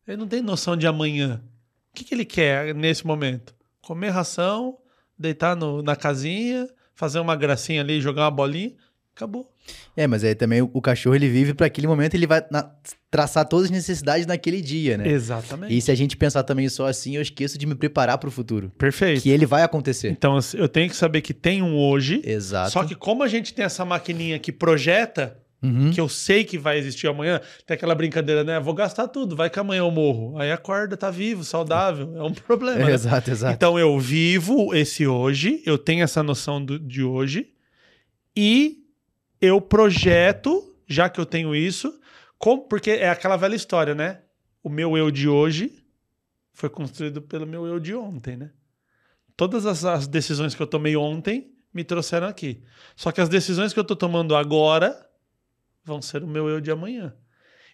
Ele não tem noção de amanhã. O que, que ele quer nesse momento? Comer ração, deitar no, na casinha, fazer uma gracinha ali, jogar uma bolinha. Acabou. É, mas aí também o, o cachorro ele vive para aquele momento, ele vai na, traçar todas as necessidades naquele dia, né? Exatamente. E se a gente pensar também só assim, eu esqueço de me preparar para o futuro. Perfeito. Que ele vai acontecer. Então eu tenho que saber que tem um hoje. Exato. Só que como a gente tem essa maquininha que projeta, Uhum. que eu sei que vai existir amanhã, tem aquela brincadeira, né? Vou gastar tudo, vai que amanhã eu morro. Aí acorda, tá vivo, saudável, é um problema. né? Exato, exato. Então eu vivo esse hoje, eu tenho essa noção do- de hoje e eu projeto, já que eu tenho isso, como, porque é aquela velha história, né? O meu eu de hoje foi construído pelo meu eu de ontem, né? Todas as, as decisões que eu tomei ontem me trouxeram aqui. Só que as decisões que eu tô tomando agora vão ser o meu eu de amanhã.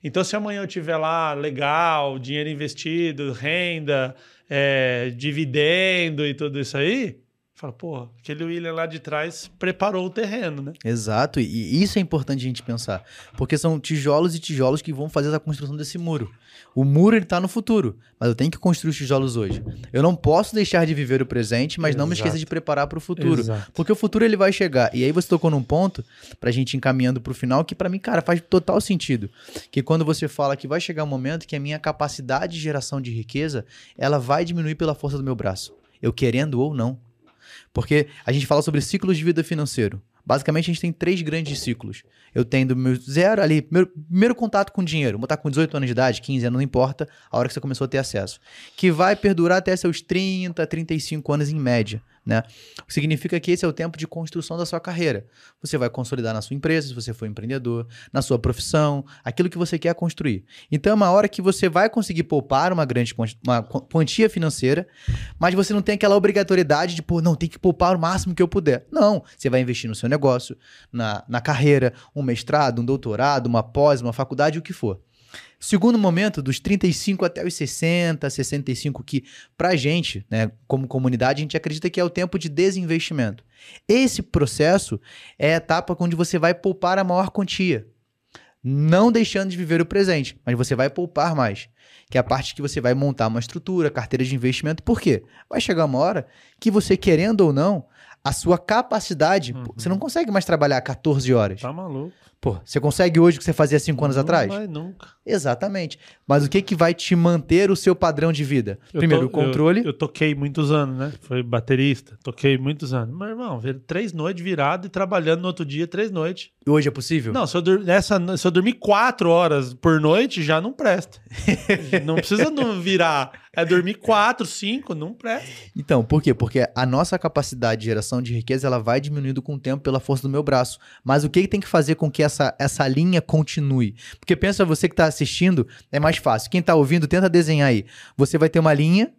Então, se amanhã eu tiver lá legal, dinheiro investido, renda, é, dividendo e tudo isso aí, fala, pô, aquele William lá de trás preparou o terreno, né? Exato, e- isso é importante a gente pensar, porque são tijolos e tijolos que vão fazer a construção desse muro. O muro ele tá no futuro, mas eu tenho que construir os tijolos hoje. Eu não posso deixar de viver o presente, mas não me esqueça Exato. de preparar para o futuro, Exato. porque o futuro ele vai chegar. E aí você tocou num ponto pra gente ir encaminhando pro final que pra mim, cara, faz total sentido, que quando você fala que vai chegar um momento que a minha capacidade de geração de riqueza, ela vai diminuir pela força do meu braço, eu querendo ou não. Porque a gente fala sobre ciclos de vida financeiro. Basicamente, a gente tem três grandes ciclos. Eu tenho do meu zero ali, primeiro, primeiro contato com dinheiro, botar com 18 anos de idade, 15 anos, não importa, a hora que você começou a ter acesso. Que vai perdurar até seus 30, 35 anos em média. Né? Significa que esse é o tempo de construção da sua carreira. Você vai consolidar na sua empresa, se você for empreendedor, na sua profissão, aquilo que você quer construir. Então é uma hora que você vai conseguir poupar uma grande uma quantia financeira, mas você não tem aquela obrigatoriedade de, pô, não, tem que poupar o máximo que eu puder. Não, você vai investir no seu negócio, na, na carreira, um mestrado, um doutorado, uma pós, uma faculdade, o que for. Segundo momento, dos 35 até os 60, 65, que pra gente, né, como comunidade, a gente acredita que é o tempo de desinvestimento. Esse processo é a etapa onde você vai poupar a maior quantia. Não deixando de viver o presente, mas você vai poupar mais. Que é a parte que você vai montar uma estrutura, carteira de investimento. Por quê? Vai chegar uma hora que você, querendo ou não, a sua capacidade. Uhum. Você não consegue mais trabalhar 14 horas. Tá maluco. Pô, você consegue hoje o que você fazia 5 anos Não atrás? vai nunca. Exatamente. Mas o que, que vai te manter o seu padrão de vida? Eu Primeiro, to- o controle. Eu, eu toquei muitos anos, né? Foi baterista. Toquei muitos anos. Meu irmão, três noites virado e trabalhando no outro dia, três noites. Hoje é possível? Não, se eu, dur- nessa, se eu dormir quatro horas por noite, já não presta. não precisa não virar. É dormir quatro, cinco, não presta. Então, por quê? Porque a nossa capacidade de geração de riqueza ela vai diminuindo com o tempo pela força do meu braço. Mas o que, que tem que fazer com que essa, essa linha continue? Porque pensa você que está assistindo, é mais fácil. Quem está ouvindo, tenta desenhar aí. Você vai ter uma linha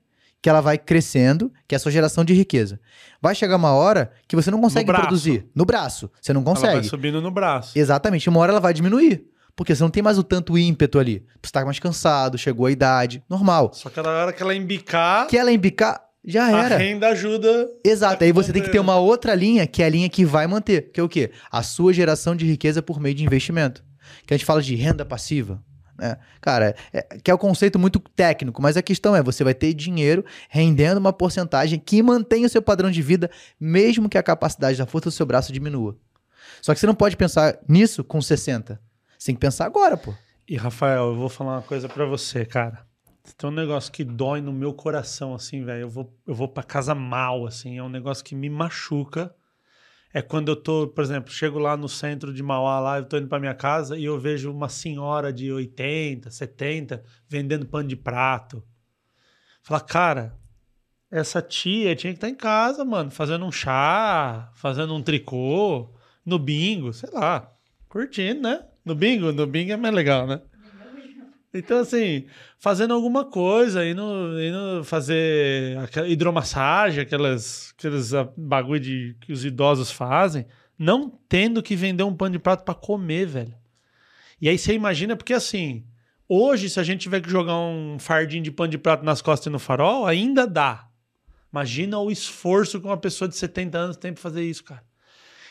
que ela vai crescendo, que é a sua geração de riqueza. Vai chegar uma hora que você não consegue braço. produzir. No braço. Você não Ela vai consegue. subindo no braço. Exatamente. Uma hora ela vai diminuir. Porque você não tem mais o tanto ímpeto ali. Você tá mais cansado, chegou a idade. Normal. Só que na hora que ela embicar, Que ela embicar, já a era. renda ajuda. Exato. Aí você tem que ter uma outra linha, que é a linha que vai manter. Que é o quê? A sua geração de riqueza por meio de investimento. Que a gente fala de renda passiva. Né? Cara, é- que é um conceito muito técnico, mas a questão é: você vai ter dinheiro rendendo uma porcentagem que mantenha o seu padrão de vida, mesmo que a capacidade da força do seu braço diminua. Só que você não pode pensar nisso com 60. Você tem que pensar agora, pô. E Rafael, eu vou falar uma coisa pra você, cara. Tem um negócio que dói no meu coração, assim, velho. Eu vou, eu vou pra casa mal, assim. É um negócio que me machuca. É quando eu tô, por exemplo, chego lá no centro de Mauá, lá, eu tô indo pra minha casa e eu vejo uma senhora de 80, 70 vendendo pano de prato. Fala, cara, essa tia tinha que estar em casa, mano, fazendo um chá, fazendo um tricô, no bingo, sei lá, curtindo, né? No bingo, no bingo é mais legal, né? Então, assim, fazendo alguma coisa, indo, indo fazer aquela hidromassagem, aquelas, aqueles ah, bagulho de, que os idosos fazem, não tendo que vender um pano de prato para comer, velho. E aí você imagina, porque assim, hoje, se a gente tiver que jogar um fardinho de pano de prato nas costas e no farol, ainda dá. Imagina o esforço que uma pessoa de 70 anos tem para fazer isso, cara.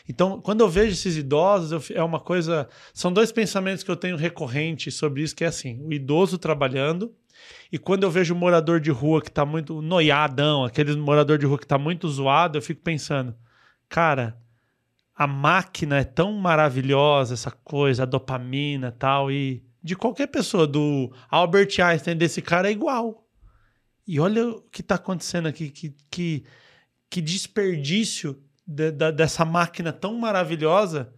Então, quando eu vejo esses idosos, eu é uma coisa. São dois pensamentos que eu tenho recorrente sobre isso, que é assim: o idoso trabalhando, e quando eu vejo o morador de rua que tá muito noiadão, aquele morador de rua que tá muito zoado, eu fico pensando, cara, a máquina é tão maravilhosa, essa coisa, a dopamina tal, e de qualquer pessoa, do Albert Einstein, desse cara é igual. E olha o que tá acontecendo aqui, que, que, que desperdício de- da- dessa máquina tão maravilhosa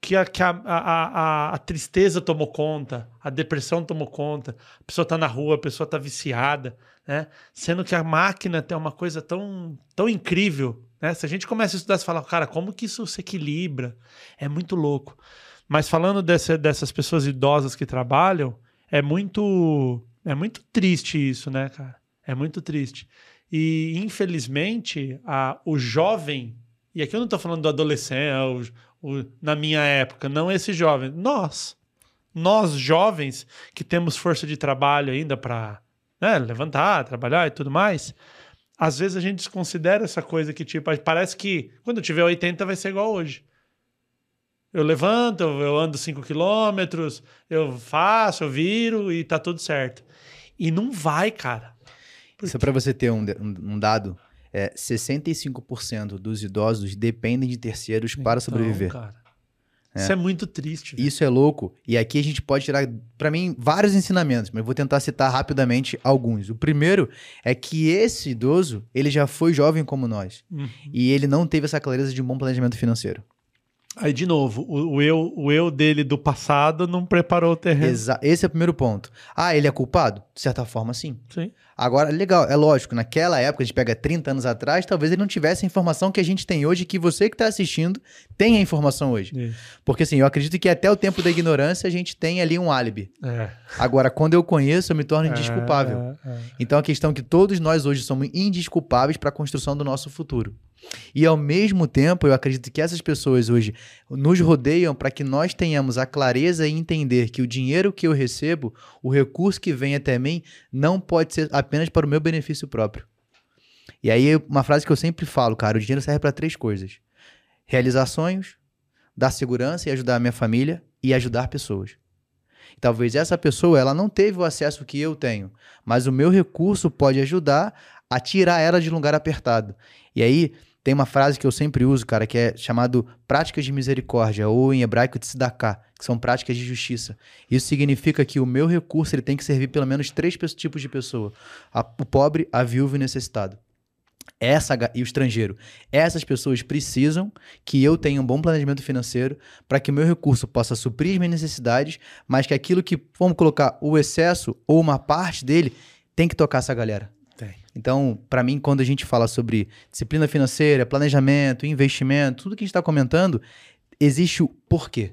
que, a, que a, a, a, tristeza tomou conta, a depressão tomou conta, a pessoa está na rua, a pessoa está viciada, né? Sendo que a máquina tem uma coisa tão, tão incrível, né? Se a gente começa a estudar, você fala, cara, como que isso se equilibra? É muito louco. Mas falando dessa, dessas pessoas idosas que trabalham, é muito, é muito triste isso, né, cara? É muito triste. E, infelizmente, a, o jovem, e aqui eu não estou falando do adolescente, o, o, na minha época, não esse jovem, nós, nós jovens que temos força de trabalho ainda para né, levantar, trabalhar e tudo mais, às vezes a gente desconsidera essa coisa que, tipo, parece que quando eu tiver 80 vai ser igual hoje. Eu levanto, eu ando 5 quilômetros, eu faço, eu viro e tá tudo certo. E não vai, cara. Só para você ter um, um dado, é, 65% dos idosos dependem de terceiros então, para sobreviver. Cara, é. Isso é muito triste. Isso é louco. E aqui a gente pode tirar, para mim, vários ensinamentos, mas vou tentar citar rapidamente alguns. O primeiro é que esse idoso, ele já foi jovem como nós. Uhum. E ele não teve essa clareza de um bom planejamento financeiro. Aí, de novo, o, o, eu, o eu dele do passado não preparou o terreno. Exa esse é o primeiro ponto. Ah, ele é culpado? De certa forma, sim. Sim. Agora, legal, é lógico, naquela época, a gente pega 30 anos atrás, talvez ele não tivesse a informação que a gente tem hoje, que você que está assistindo tem a informação hoje. Isso. Porque assim, eu acredito que até o tempo da ignorância a gente tem ali um álibi. É. Agora, quando eu conheço, eu me torno indisculpável. É, é. Então a questão é que todos nós hoje somos indisculpáveis para a construção do nosso futuro. E ao mesmo tempo, eu acredito que essas pessoas hoje nos rodeiam para que nós tenhamos a clareza e entender que o dinheiro que eu recebo, o recurso que vem até mim, não pode ser apenas para o meu benefício próprio. E aí, uma frase que eu sempre falo, cara, o dinheiro serve para três coisas: realizar sonhos, dar segurança e ajudar a minha família e ajudar pessoas. Talvez essa pessoa ela não teve o acesso que eu tenho, mas o meu recurso pode ajudar a tirar ela de um lugar apertado. E aí, tem uma frase que eu sempre uso, cara, que é chamado práticas de misericórdia, ou em hebraico tzedakah, que são práticas de justiça. Isso significa que o meu recurso ele tem que servir pelo menos três tipos de pessoa: a, o pobre, a viúva e o necessitado. Essa, e o estrangeiro. Essas pessoas precisam que eu tenha um bom planejamento financeiro para que o meu recurso possa suprir as minhas necessidades, mas que aquilo que, vamos colocar, o excesso ou uma parte dele, tem que tocar essa galera. Então, para mim, quando a gente fala sobre disciplina financeira, planejamento, investimento, tudo que a gente está comentando, existe o porquê.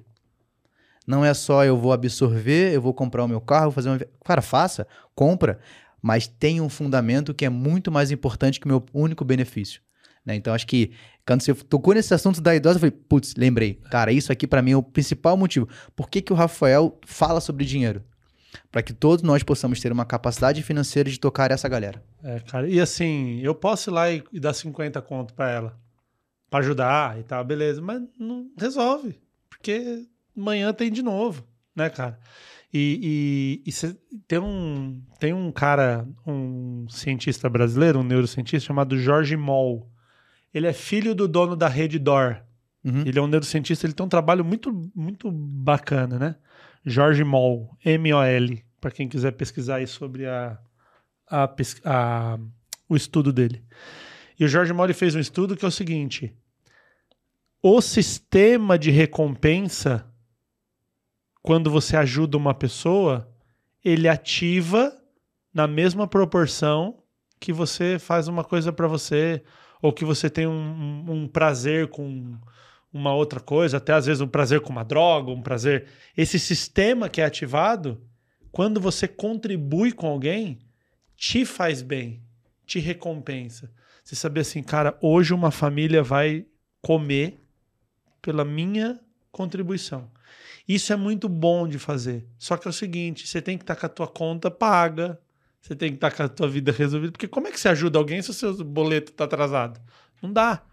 Não é só eu vou absorver, eu vou comprar o meu carro, vou fazer uma. Cara, faça, compra, mas tem um fundamento que é muito mais importante que o meu único benefício. Né? Então, acho que quando você tocou nesse assunto da idosa, eu falei, putz, lembrei. Cara, isso aqui para mim é o principal motivo. Por que, que o Rafael fala sobre dinheiro? Para que todos nós possamos ter uma capacidade financeira de tocar essa galera. É, cara. E assim, eu posso ir lá e, e dar 50 conto para ela, para ajudar e tal, beleza, mas não resolve, porque amanhã tem de novo, né, cara? E, e, e cê, tem, um, tem um cara, um cientista brasileiro, um neurocientista chamado Jorge Moll. Ele é filho do dono da rede DOR. Uhum. Ele é um neurocientista, ele tem um trabalho muito, muito bacana, né? Jorge Moll, M-O-L, para quem quiser pesquisar aí sobre a, a, a, o estudo dele. E o Jorge Moll fez um estudo que é o seguinte: o sistema de recompensa, quando você ajuda uma pessoa, ele ativa na mesma proporção que você faz uma coisa para você ou que você tem um, um prazer com uma outra coisa, até às vezes um prazer com uma droga, um prazer. Esse sistema que é ativado, quando você contribui com alguém, te faz bem, te recompensa. Você saber assim, cara, hoje uma família vai comer pela minha contribuição. Isso é muito bom de fazer. Só que é o seguinte, você tem que estar com a tua conta paga, você tem que estar com a tua vida resolvida, porque como é que você ajuda alguém se o seu boleto está atrasado? Não dá.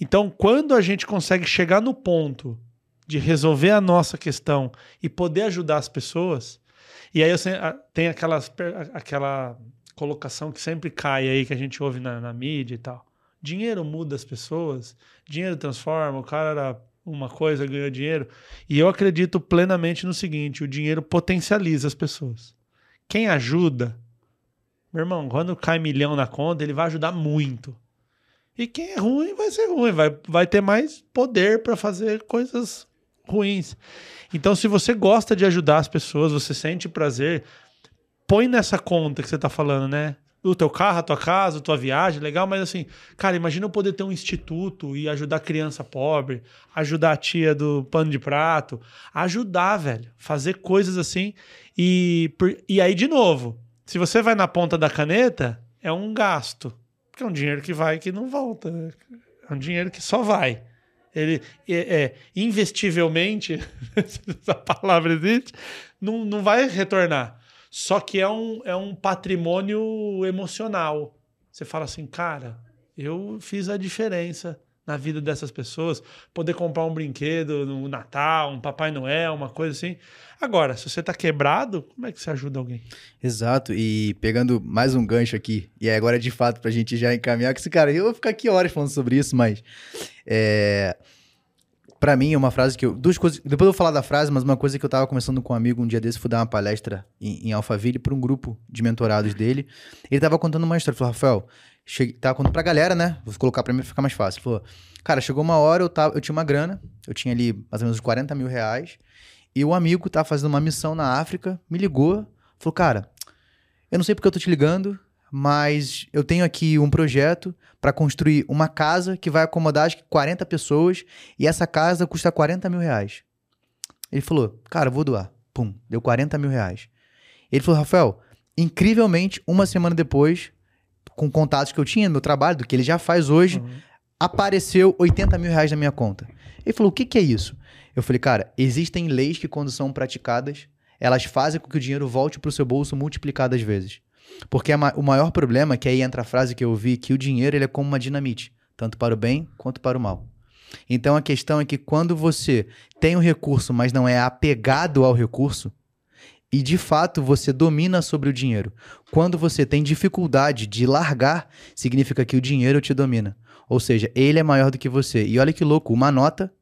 Então, quando a gente consegue chegar no ponto de resolver a nossa questão e poder ajudar as pessoas, e aí tem aquelas, aquela colocação que sempre cai aí, que a gente ouve na, na mídia e tal. Dinheiro muda as pessoas, dinheiro transforma, o cara era uma coisa, ganhou dinheiro. E eu acredito plenamente no seguinte: o dinheiro potencializa as pessoas. Quem ajuda, meu irmão, quando cai milhão na conta, ele vai ajudar muito. E quem é ruim vai ser ruim, vai, vai ter mais poder para fazer coisas ruins. Então, se você gosta de ajudar as pessoas, você sente prazer, põe nessa conta que você está falando, né? O teu carro, a tua casa, a tua viagem, legal, mas assim, cara, imagina eu poder ter um instituto e ajudar criança pobre, ajudar a tia do pano de prato, ajudar, velho, fazer coisas assim. E, e aí, de novo, se você vai na ponta da caneta, é um gasto, porque é um dinheiro que vai e que não volta. É um dinheiro que só vai. Ele é, é investivelmente, essa palavra existe, não, não vai retornar. Só que é um, é um patrimônio emocional. Você fala assim, cara, eu fiz a diferença na vida dessas pessoas, poder comprar um brinquedo no Natal, um Papai Noel, uma coisa assim. Agora, se você tá quebrado, como é que você ajuda alguém? Exato, e pegando mais um gancho aqui, e agora de fato pra gente já encaminhar, que esse cara, eu vou ficar aqui horas falando sobre isso, mas é, para mim, é uma frase que eu. Duas coisas. Depois eu vou falar da frase, mas uma coisa que eu tava conversando com um amigo um dia desse, fui dar uma palestra em, em Alphaville para um grupo de mentorados dele. Ele tava contando uma história. Falou, Rafael, cheguei, tava contando pra galera, né? Vou colocar pra mim pra ficar mais fácil. Falou, cara, chegou uma hora, eu, tava, eu tinha uma grana, eu tinha ali mais ou menos 40 mil reais, e o um amigo tava fazendo uma missão na África, me ligou, falou, cara, eu não sei porque eu tô te ligando, mas eu tenho aqui um projeto para construir uma casa que vai acomodar acho que 40 pessoas e essa casa custa 40 mil reais. Ele falou, cara, vou doar. Pum, deu 40 mil reais. Ele falou, Rafael, incrivelmente, uma semana depois, com contatos que eu tinha no meu trabalho, do que ele já faz hoje, uhum. apareceu 80 mil reais na minha conta. Ele falou, o que, que é isso? Eu falei, cara, existem leis que quando são praticadas, elas fazem com que o dinheiro volte para o seu bolso multiplicadas vezes. Porque o maior problema, que aí entra a frase que eu ouvi, que o dinheiro ele é como uma dinamite, tanto para o bem quanto para o mal. Então a questão é que quando você tem o um recurso, mas não é apegado ao recurso, e de fato você domina sobre o dinheiro. Quando você tem dificuldade de largar, significa que o dinheiro te domina. Ou seja, ele é maior do que você. E olha que louco, uma nota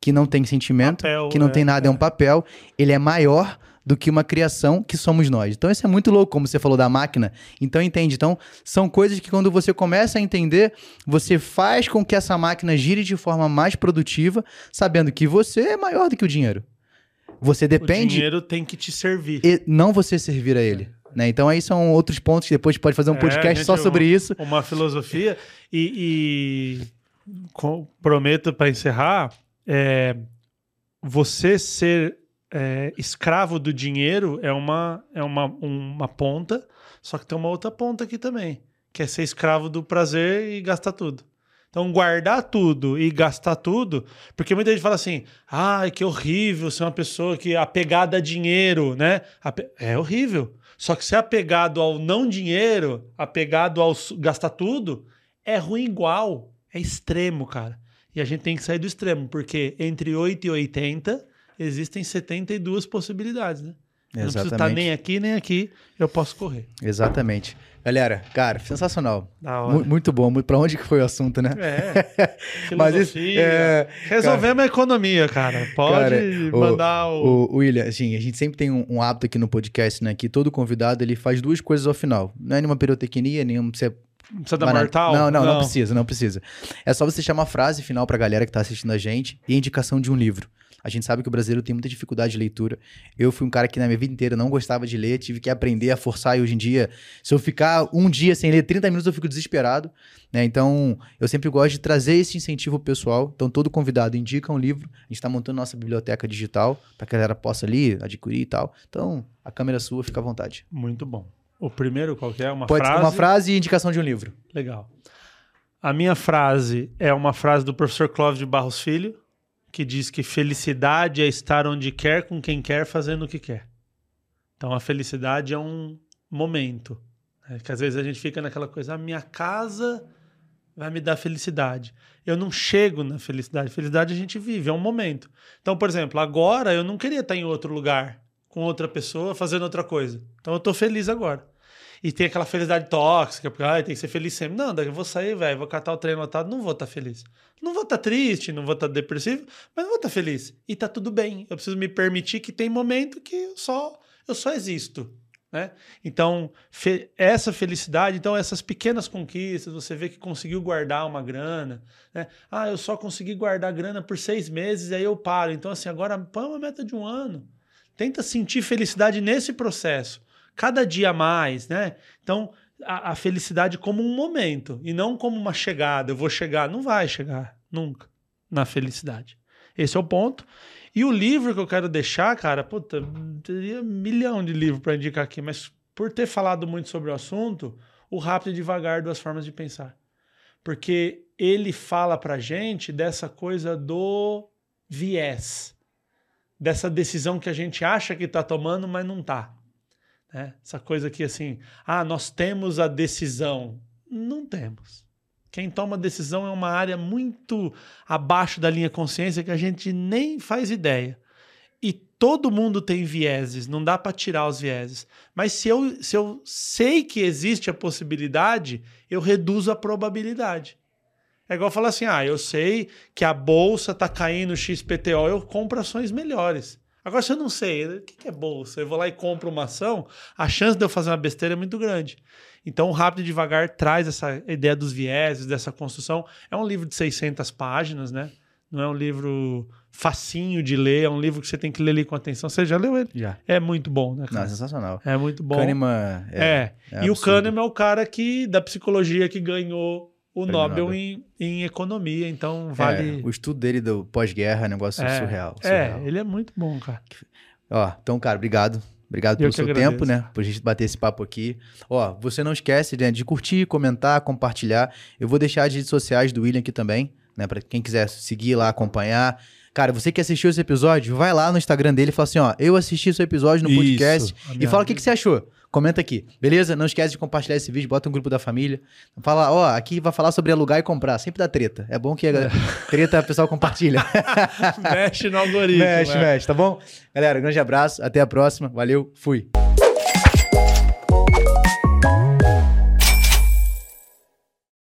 que não tem sentimento, papel, que não é, tem nada, é. é um papel, ele é maior do que uma criação que somos nós. Então isso é muito louco, como você falou da máquina. Então entende? Então são coisas que quando você começa a entender, você faz com que essa máquina gire de forma mais produtiva, sabendo que você é maior do que o dinheiro. Você depende. O dinheiro tem que te servir. E não você servir a ele. Né? Então aí são outros pontos que depois pode fazer um é, podcast só sobre uma, isso. Uma filosofia. E, e prometo para encerrar, é, você ser é, escravo do dinheiro é uma, é uma, uma ponta, só que tem uma outra ponta aqui também, que é ser escravo do prazer e gastar tudo. Então, guardar tudo e gastar tudo, porque muita gente fala assim: ai, que horrível ser uma pessoa que é apegada a dinheiro, né? É horrível. Só que ser apegado ao não dinheiro, apegado ao gastar tudo, é ruim igual. É extremo, cara. E a gente tem que sair do extremo, porque entre 8 e 80 existem 72 possibilidades, né? Exatamente. não preciso estar nem aqui, nem aqui, eu posso correr. Exatamente. Galera, cara, sensacional. Muito bom. Para onde que foi o assunto, né? É. Mas isso, é, Resolvemos cara, a economia, cara. Pode cara, mandar o, o... o. William, assim, a gente sempre tem um, um, hábito aqui no podcast, né? Que todo convidado ele faz duas coisas ao final. Não é nenhuma pirotecnia, nenhum. Você Precisa dar mortal? Não, não, não, não, precisa, não precisa. É só você chamar a frase final pra galera que tá assistindo a gente e a indicação de um livro. A gente sabe que o brasileiro tem muita dificuldade de leitura. Eu fui um cara que na minha vida inteira não gostava de ler, tive que aprender a forçar e hoje em dia, se eu ficar um dia sem ler 30 minutos, eu fico desesperado. Né? Então, eu sempre gosto de trazer esse incentivo pessoal. Então, todo convidado indica um livro. A gente está montando nossa biblioteca digital para que a galera possa ali adquirir e tal. Então, a câmera é sua, fica à vontade. Muito bom. O primeiro, qual é? Uma Pode frase? Ser uma frase e indicação de um livro. Legal. A minha frase é uma frase do professor Clóvis de Barros Filho, que diz que felicidade é estar onde quer, com quem quer, fazendo o que quer. Então a felicidade é um momento. Né? Que às vezes a gente fica naquela coisa, a minha casa vai me dar felicidade. Eu não chego na felicidade. Felicidade a gente vive, é um momento. Então, por exemplo, agora eu não queria estar em outro lugar, com outra pessoa, fazendo outra coisa. Então eu estou feliz agora. E tem aquela felicidade tóxica, porque ah, tem que ser feliz sempre. Não, daí eu vou sair, velho, vou catar o trem lotado, não vou estar tá feliz. Não vou estar tá triste, não vou estar tá depressivo, mas não vou estar tá feliz. E tá tudo bem. Eu preciso me permitir que tem momento que eu só, eu só existo. Né? Então, fe essa felicidade, então essas pequenas conquistas, você vê que conseguiu guardar uma grana, né? Ah, eu só consegui guardar grana por seis meses, aí eu paro. Então, assim, agora põe uma meta de um ano. Tenta sentir felicidade nesse processo. Cada dia mais, né? Então, a, a felicidade como um momento e não como uma chegada. Eu vou chegar. Não vai chegar, nunca, na felicidade. Esse é o ponto. E o livro que eu quero deixar, cara, puta, teria um milhão de livros para indicar aqui, mas por ter falado muito sobre o assunto, o Rápido e Devagar, Duas Formas de Pensar. Porque ele fala pra gente dessa coisa do viés, dessa decisão que a gente acha que está tomando, mas não está. Né? Essa coisa que assim, ah, nós temos a decisão. Não temos. Quem toma decisão é uma área muito abaixo da linha consciência que a gente nem faz ideia. E todo mundo tem vieses, não dá para tirar os vieses. Mas se eu, se eu sei que existe a possibilidade, eu reduzo a probabilidade. É igual falar assim: ah, eu sei que a bolsa está caindo XPTO, eu compro ações melhores. Agora, se eu não sei, o que é bolsa? Eu vou lá e compro uma ação, a chance de eu fazer uma besteira é muito grande. Então, o Rápido e Devagar traz essa ideia dos vieses, dessa construção. É um livro de 600 páginas, né? Não é um livro facinho de ler, é um livro que você tem que ler ali com atenção. Você já leu ele? Já. É muito bom, né? Cara? Não, sensacional. É muito bom. Kahneman é, é. é e o Kahneman é o cara que da psicologia que ganhou o Nobel, Nobel. Em, em, economia, então é, vale. É, o estudo dele do pós-guerra é um negócio é, surreal, surreal, É, ele é muito bom, cara. Ó, então, cara, obrigado. Obrigado pelo seu agradeço. tempo, né? Por a gente bater esse papo aqui. Ó, você não esquece né, de curtir, comentar, compartilhar. Eu vou deixar as redes sociais do William aqui também, né? Para quem quiser seguir lá, acompanhar. Cara, você que assistiu esse episódio, vai lá no Instagram dele e fala assim: ó, eu assisti esse episódio no Isso, podcast e fala o que, que você achou. Comenta aqui, beleza? Não esquece de compartilhar esse vídeo, bota um grupo da família. Fala, ó, aqui vai falar sobre alugar e comprar. Sempre dá treta. É bom que a é. treta o pessoal compartilha. mexe no algoritmo. Mexe, é. mexe, tá bom? Galera, um grande abraço, até a próxima. Valeu, fui.